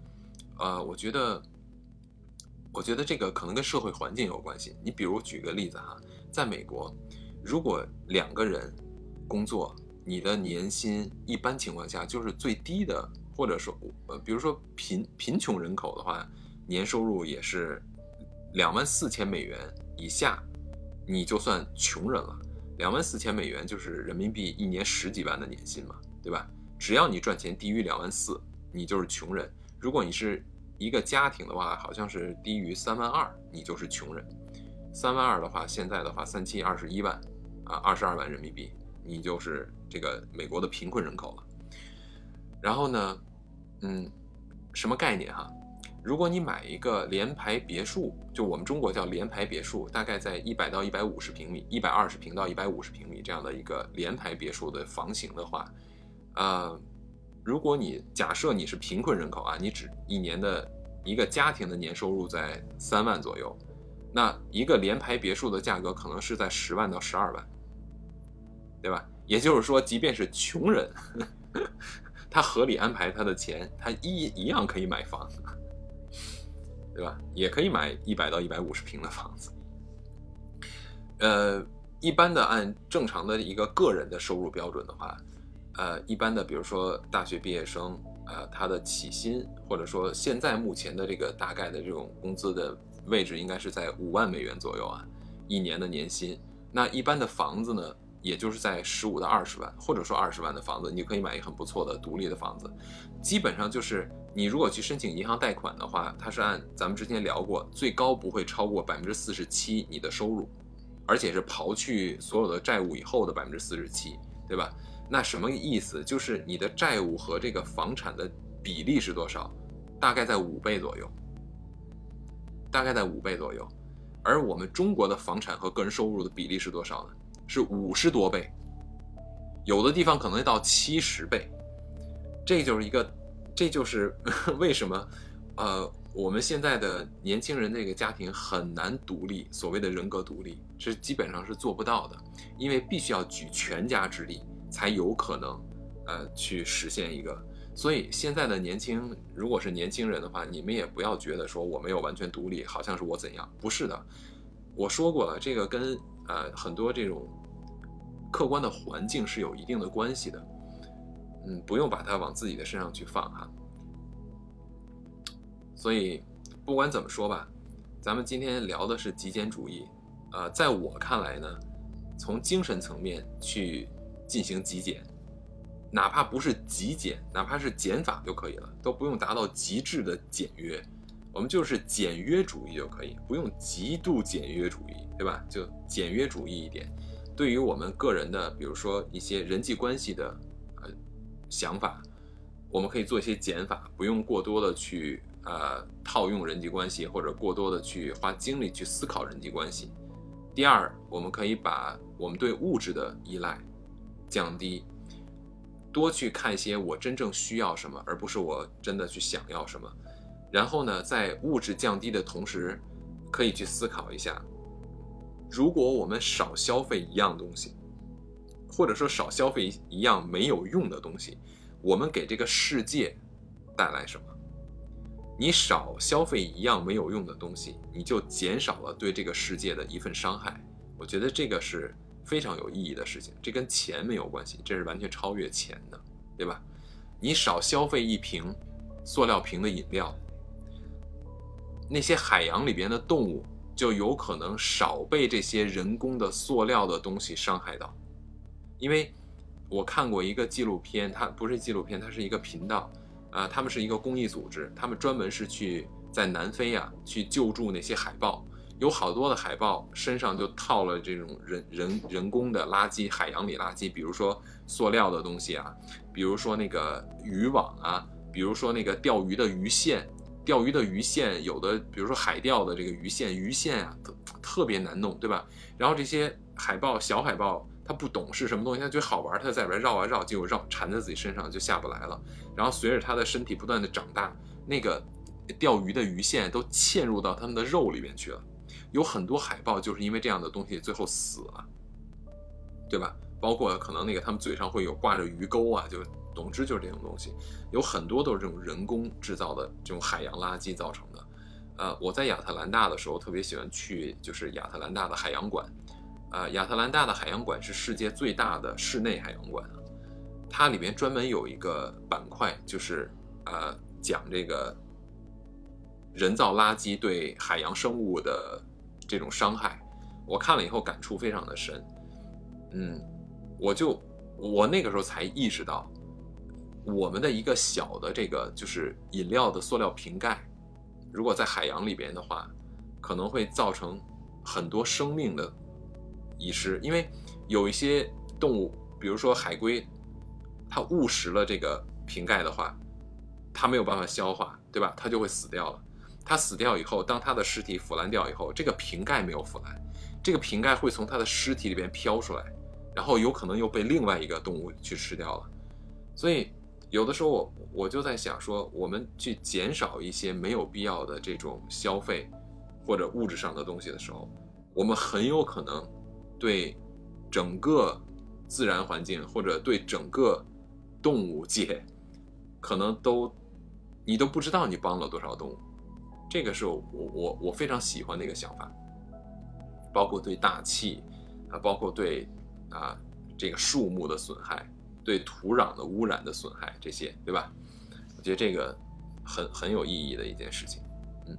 [SPEAKER 1] 呃，我觉得。我觉得这个可能跟社会环境有关系。你比如举个例子哈，在美国，如果两个人工作，你的年薪一般情况下就是最低的，或者说呃，比如说贫贫穷人口的话，年收入也是两万四千美元以下，你就算穷人了。两万四千美元就是人民币一年十几万的年薪嘛，对吧？只要你赚钱低于两万四，你就是穷人。如果你是一个家庭的话，好像是低于三万二，你就是穷人。三万二的话，现在的话，三七二十一万，啊，二十二万人民币，你就是这个美国的贫困人口了。然后呢，嗯，什么概念哈？如果你买一个联排别墅，就我们中国叫联排别墅，大概在一百到一百五十平米，一百二十平到一百五十平米这样的一个联排别墅的房型的话，呃。如果你假设你是贫困人口啊，你只一年的一个家庭的年收入在三万左右，那一个联排别墅的价格可能是在十万到十二万，对吧？也就是说，即便是穷人，他合理安排他的钱，他一一样可以买房，对吧？也可以买一百到一百五十平的房子。呃，一般的按正常的一个个人的收入标准的话。呃，一般的，比如说大学毕业生，呃，他的起薪或者说现在目前的这个大概的这种工资的位置，应该是在五万美元左右啊，一年的年薪。那一般的房子呢，也就是在十五到二十万，或者说二十万的房子，你可以买一个很不错的独立的房子。基本上就是你如果去申请银行贷款的话，它是按咱们之前聊过，最高不会超过百分之四十七你的收入，而且是刨去所有的债务以后的百分之四十七，对吧？那什么意思？就是你的债务和这个房产的比例是多少？大概在五倍左右，大概在五倍左右。而我们中国的房产和个人收入的比例是多少呢？是五十多倍，有的地方可能到七十倍。这就是一个，这就是 为什么，呃，我们现在的年轻人那个家庭很难独立，所谓的人格独立，这基本上是做不到的，因为必须要举全家之力。才有可能，呃，去实现一个。所以现在的年轻，如果是年轻人的话，你们也不要觉得说我没有完全独立，好像是我怎样？不是的，我说过了，这个跟呃很多这种客观的环境是有一定的关系的。嗯，不用把它往自己的身上去放哈。所以不管怎么说吧，咱们今天聊的是极简主义，呃，在我看来呢，从精神层面去。进行极简，哪怕不是极简，哪怕是减法就可以了，都不用达到极致的简约，我们就是简约主义就可以，不用极度简约主义，对吧？就简约主义一点。对于我们个人的，比如说一些人际关系的呃想法，我们可以做一些减法，不用过多的去呃套用人际关系，或者过多的去花精力去思考人际关系。第二，我们可以把我们对物质的依赖。降低，多去看一些我真正需要什么，而不是我真的去想要什么。然后呢，在物质降低的同时，可以去思考一下，如果我们少消费一样东西，或者说少消费一样没有用的东西，我们给这个世界带来什么？你少消费一样没有用的东西，你就减少了对这个世界的一份伤害。我觉得这个是。非常有意义的事情，这跟钱没有关系，这是完全超越钱的，对吧？你少消费一瓶塑料瓶的饮料，那些海洋里边的动物就有可能少被这些人工的塑料的东西伤害到。因为我看过一个纪录片，它不是纪录片，它是一个频道，啊，他们是一个公益组织，他们专门是去在南非啊去救助那些海豹。有好多的海豹身上就套了这种人人人工的垃圾，海洋里垃圾，比如说塑料的东西啊，比如说那个渔网啊，比如说那个钓鱼的鱼线，钓鱼的鱼线有的，比如说海钓的这个鱼线，鱼线啊特特别难弄，对吧？然后这些海豹小海豹，它不懂是什么东西，它觉得好玩，它在里边绕啊绕，结果绕缠在自己身上就下不来了。然后随着它的身体不断的长大，那个钓鱼的鱼线都嵌入到它们的肉里面去了。有很多海豹就是因为这样的东西最后死了，对吧？包括可能那个他们嘴上会有挂着鱼钩啊，就总之就是这种东西，有很多都是这种人工制造的这种海洋垃圾造成的。呃，我在亚特兰大的时候特别喜欢去，就是亚特兰大的海洋馆。呃，亚特兰大的海洋馆是世界最大的室内海洋馆，它里面专门有一个板块，就是呃讲这个人造垃圾对海洋生物的。这种伤害，我看了以后感触非常的深。嗯，我就我那个时候才意识到，我们的一个小的这个就是饮料的塑料瓶盖，如果在海洋里边的话，可能会造成很多生命的遗失。因为有一些动物，比如说海龟，它误食了这个瓶盖的话，它没有办法消化，对吧？它就会死掉了。它死掉以后，当它的尸体腐烂掉以后，这个瓶盖没有腐烂，这个瓶盖会从它的尸体里边飘出来，然后有可能又被另外一个动物去吃掉了。所以有的时候我我就在想说，我们去减少一些没有必要的这种消费或者物质上的东西的时候，我们很有可能对整个自然环境或者对整个动物界，可能都你都不知道你帮了多少动物。这个是我我我非常喜欢的一个想法，包括对大气啊，包括对啊这个树木的损害，对土壤的污染的损害，这些对吧？我觉得这个很很有意义的一件事情。嗯，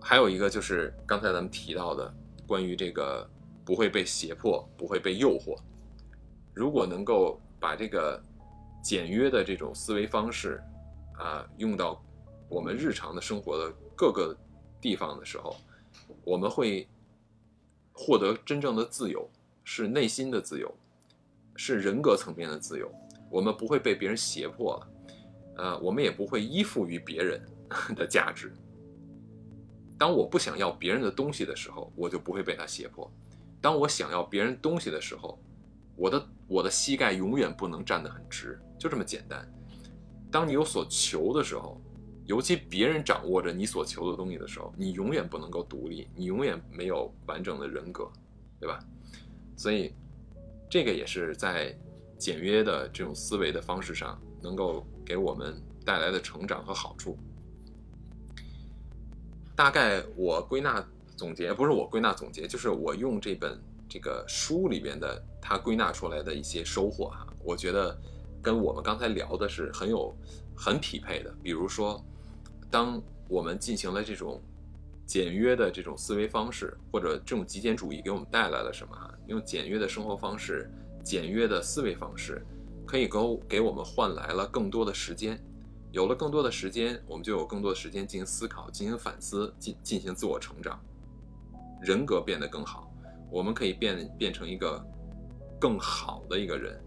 [SPEAKER 1] 还有一个就是刚才咱们提到的关于这个不会被胁迫，不会被诱惑。如果能够把这个简约的这种思维方式啊用到。我们日常的生活的各个地方的时候，我们会获得真正的自由，是内心的自由，是人格层面的自由。我们不会被别人胁迫了，呃，我们也不会依附于别人的价值。当我不想要别人的东西的时候，我就不会被他胁迫；当我想要别人东西的时候，我的我的膝盖永远不能站得很直，就这么简单。当你有所求的时候。尤其别人掌握着你所求的东西的时候，你永远不能够独立，你永远没有完整的人格，对吧？所以，这个也是在简约的这种思维的方式上，能够给我们带来的成长和好处。大概我归纳总结，不是我归纳总结，就是我用这本这个书里边的他归纳出来的一些收获哈，我觉得跟我们刚才聊的是很有很匹配的，比如说。当我们进行了这种简约的这种思维方式，或者这种极简主义给我们带来了什么？用简约的生活方式、简约的思维方式，可以给给我们换来了更多的时间。有了更多的时间，我们就有更多的时间进行思考、进行反思、进进行自我成长，人格变得更好。我们可以变变成一个更好的一个人。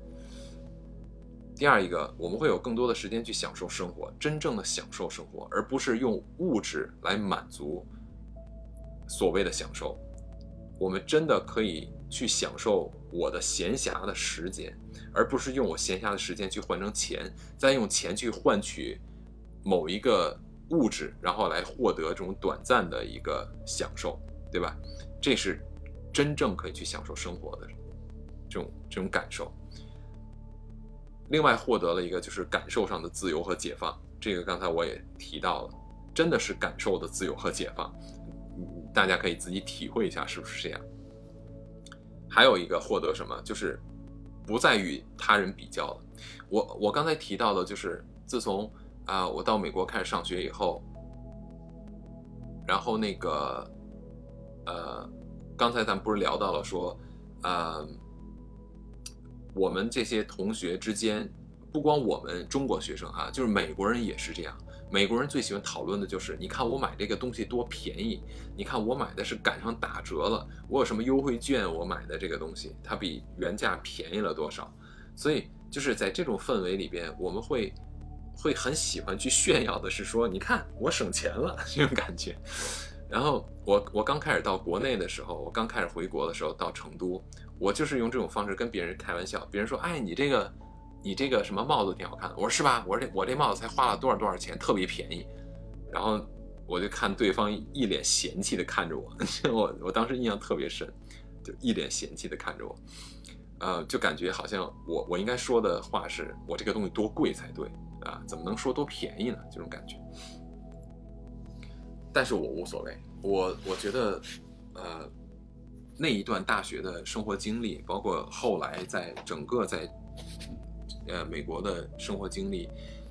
[SPEAKER 1] 第二一个，我们会有更多的时间去享受生活，真正的享受生活，而不是用物质来满足所谓的享受。我们真的可以去享受我的闲暇的时间，而不是用我闲暇的时间去换成钱，再用钱去换取某一个物质，然后来获得这种短暂的一个享受，对吧？这是真正可以去享受生活的这种这种感受。另外获得了一个就是感受上的自由和解放，这个刚才我也提到了，真的是感受的自由和解放，大家可以自己体会一下是不是这样。还有一个获得什么，就是不再与他人比较了。我我刚才提到的就是自从啊我到美国开始上学以后，然后那个，呃，刚才咱们不是聊到了说，呃，我们这些同学之间，不光我们中国学生哈，就是美国人也是这样。美国人最喜欢讨论的就是，你看我买这个东西多便宜，你看我买的是赶上打折了，我有什么优惠券，我买的这个东西它比原价便宜了多少。所以就是在这种氛围里边，我们会会很喜欢去炫耀的是说，你看我省钱了 这种感觉。然后我我刚开始到国内的时候，我刚开始回国的时候到成都，我就是用这种方式跟别人开玩笑，别人说，哎，你这个。你这个什么帽子挺好看的，我说是吧？我说这我这帽子才花了多少多少钱，特别便宜。然后我就看对方一脸嫌弃的看着我，我我当时印象特别深，就一脸嫌弃的看着我，呃，就感觉好像我我应该说的话是我这个东西多贵才对啊，怎么能说多便宜呢？这种感觉。但是我无所谓，我我觉得，呃，那一段大学的生活经历，包括后来在整个在。呃，美国的生活经历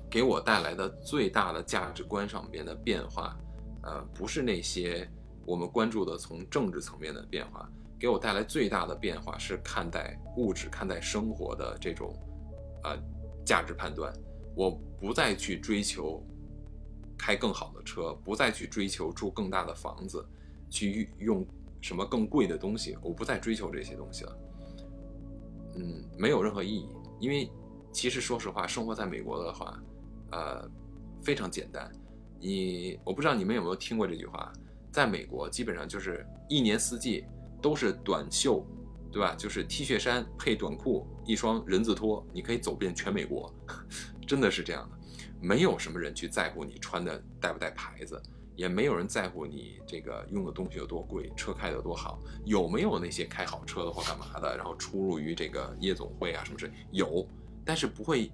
[SPEAKER 1] 给我带来的最大的价值观上边的变化，呃，不是那些我们关注的从政治层面的变化，给我带来最大的变化是看待物质、看待生活的这种呃价值判断。我不再去追求开更好的车，不再去追求住更大的房子，去用什么更贵的东西，我不再追求这些东西了。嗯，没有任何意义，因为。其实，说实话，生活在美国的话，呃，非常简单。你，我不知道你们有没有听过这句话，在美国基本上就是一年四季都是短袖，对吧？就是 T 恤衫配短裤，一双人字拖，你可以走遍全美国，真的是这样的。没有什么人去在乎你穿的带不带牌子，也没有人在乎你这个用的东西有多贵，车开的多好，有没有那些开好车的或干嘛的，然后出入于这个夜总会啊什么之类，有。但是不会，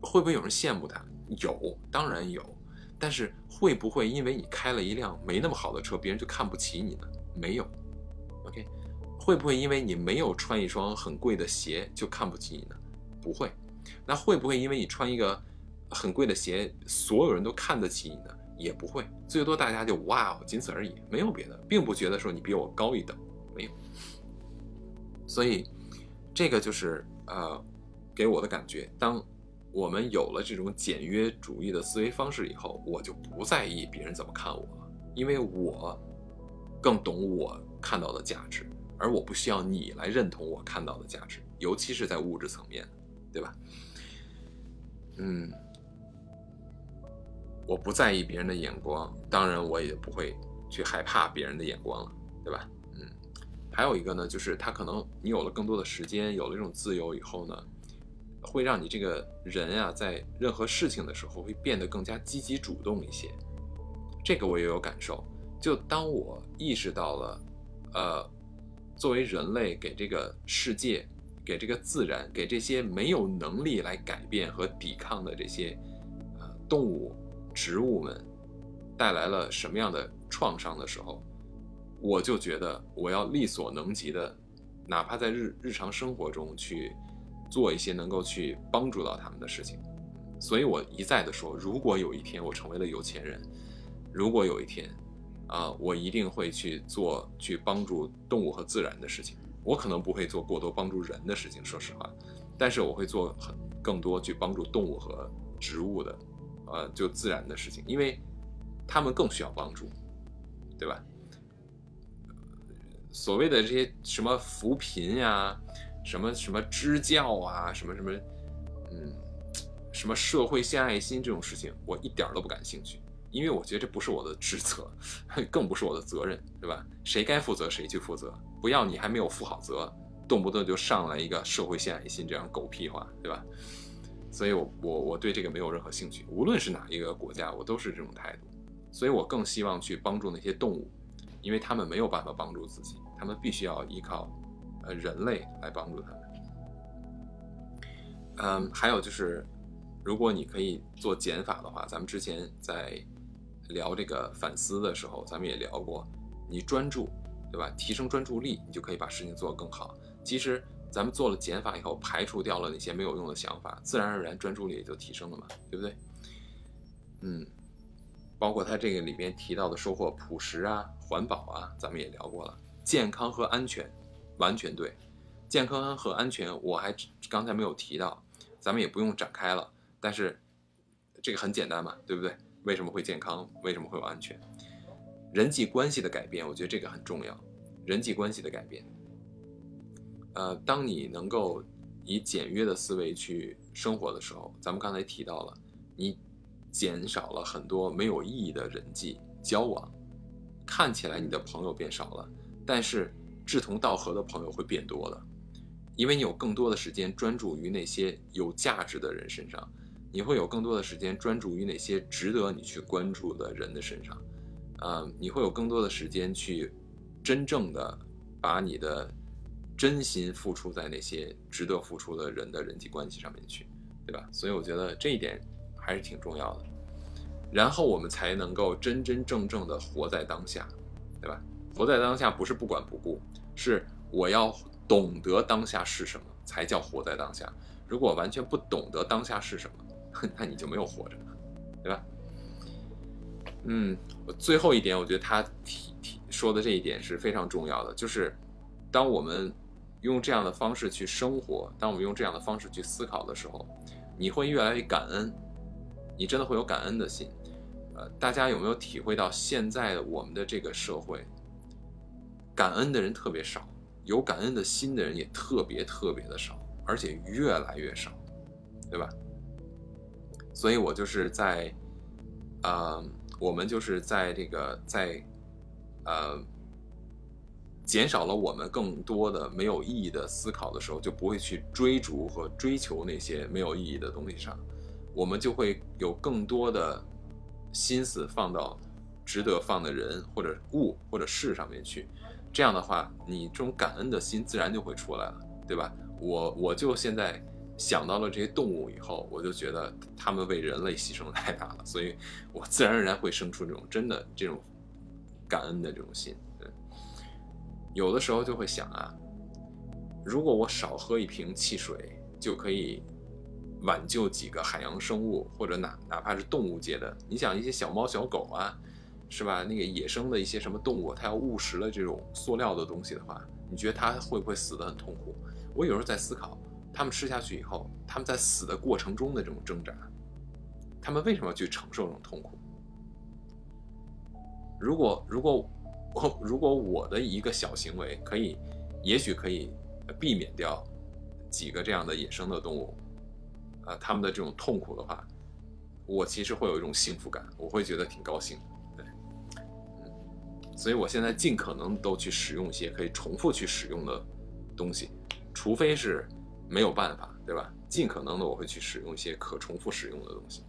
[SPEAKER 1] 会不会有人羡慕他？有，当然有。但是会不会因为你开了一辆没那么好的车，别人就看不起你呢？没有。OK，会不会因为你没有穿一双很贵的鞋就看不起你呢？不会。那会不会因为你穿一个很贵的鞋，所有人都看得起你呢？也不会。最多大家就哇哦，仅此而已，没有别的，并不觉得说你比我高一等，没有。所以这个就是呃。给我的感觉，当我们有了这种简约主义的思维方式以后，我就不在意别人怎么看我了，因为我更懂我看到的价值，而我不需要你来认同我看到的价值，尤其是在物质层面，对吧？嗯，我不在意别人的眼光，当然我也不会去害怕别人的眼光了，对吧？嗯，还有一个呢，就是他可能你有了更多的时间，有了这种自由以后呢。会让你这个人啊，在任何事情的时候会变得更加积极主动一些。这个我也有感受。就当我意识到了，呃，作为人类给这个世界、给这个自然、给这些没有能力来改变和抵抗的这些呃动物、植物们带来了什么样的创伤的时候，我就觉得我要力所能及的，哪怕在日日常生活中去。做一些能够去帮助到他们的事情，所以我一再的说，如果有一天我成为了有钱人，如果有一天，啊，我一定会去做去帮助动物和自然的事情。我可能不会做过多帮助人的事情，说实话，但是我会做很更多去帮助动物和植物的，呃，就自然的事情，因为他们更需要帮助，对吧？所谓的这些什么扶贫呀。什么什么支教啊，什么什么，嗯，什么社会献爱心这种事情，我一点都不感兴趣，因为我觉得这不是我的职责，更不是我的责任，对吧？谁该负责谁去负责，不要你还没有负好责，动不动就上来一个社会献爱心这样狗屁话，对吧？所以，我我我对这个没有任何兴趣，无论是哪一个国家，我都是这种态度，所以我更希望去帮助那些动物，因为他们没有办法帮助自己，他们必须要依靠。呃，人类来帮助他们。嗯，还有就是，如果你可以做减法的话，咱们之前在聊这个反思的时候，咱们也聊过，你专注，对吧？提升专注力，你就可以把事情做得更好。其实，咱们做了减法以后，排除掉了那些没有用的想法，自然而然专注力也就提升了嘛，对不对？嗯，包括他这个里边提到的收获，朴实啊、环保啊，咱们也聊过了。健康和安全，完全对。健康和安全，我还刚才没有提到，咱们也不用展开了。但是这个很简单嘛，对不对？为什么会健康？为什么会有安全？人际关系的改变，我觉得这个很重要。人际关系的改变，呃，当你能够以简约的思维去生活的时候，咱们刚才提到了，你减少了很多没有意义的人际交往，看起来你的朋友变少了，但是志同道合的朋友会变多的，因为你有更多的时间专注于那些有价值的人身上，你会有更多的时间专注于那些值得你去关注的人的身上，呃，你会有更多的时间去。真正的把你的真心付出在那些值得付出的人的人际关系上面去，对吧？所以我觉得这一点还是挺重要的。然后我们才能够真真正正的活在当下，对吧？活在当下不是不管不顾，是我要懂得当下是什么才叫活在当下。如果完全不懂得当下是什么，那你就没有活着，对吧？嗯，最后一点，我觉得他提提说的这一点是非常重要的，就是当我们用这样的方式去生活，当我们用这样的方式去思考的时候，你会越来越感恩，你真的会有感恩的心。呃，大家有没有体会到现在的我们的这个社会，感恩的人特别少，有感恩的心的人也特别特别的少，而且越来越少，对吧？所以我就是在，呃。我们就是在这个在，呃，减少了我们更多的没有意义的思考的时候，就不会去追逐和追求那些没有意义的东西上，我们就会有更多的心思放到值得放的人或者物或者事上面去。这样的话，你这种感恩的心自然就会出来了，对吧？我我就现在。想到了这些动物以后，我就觉得他们为人类牺牲太大了，所以我自然而然会生出这种真的这种感恩的这种心。有的时候就会想啊，如果我少喝一瓶汽水，就可以挽救几个海洋生物，或者哪哪怕是动物界的，你想一些小猫小狗啊，是吧？那个野生的一些什么动物，它要误食了这种塑料的东西的话，你觉得它会不会死得很痛苦？我有时候在思考。它们吃下去以后，它们在死的过程中的这种挣扎，它们为什么要去承受这种痛苦？如果如果我 如果我的一个小行为可以，也许可以避免掉几个这样的野生的动物，啊，他们的这种痛苦的话，我其实会有一种幸福感，我会觉得挺高兴，对，嗯，所以我现在尽可能都去使用一些可以重复去使用的东西，除非是。没有办法，对吧？尽可能的我会去使用一些可重复使用的东西。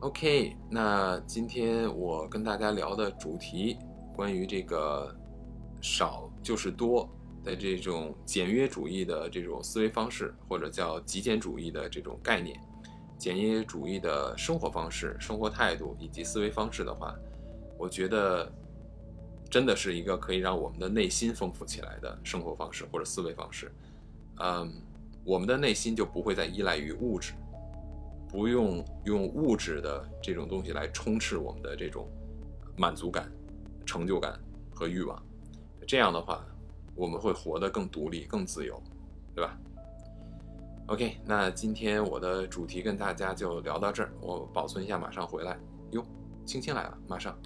[SPEAKER 1] OK，那今天我跟大家聊的主题，关于这个少就是多的这种简约主义的这种思维方式，或者叫极简主义的这种概念，简约主义的生活方式、生活态度以及思维方式的话，我觉得。真的是一个可以让我们的内心丰富起来的生活方式或者思维方式，嗯，我们的内心就不会再依赖于物质，不用用物质的这种东西来充斥我们的这种满足感、成就感和欲望。这样的话，我们会活得更独立、更自由，对吧？OK，那今天我的主题跟大家就聊到这儿，我保存一下，马上回来。哟，青青来了，马上。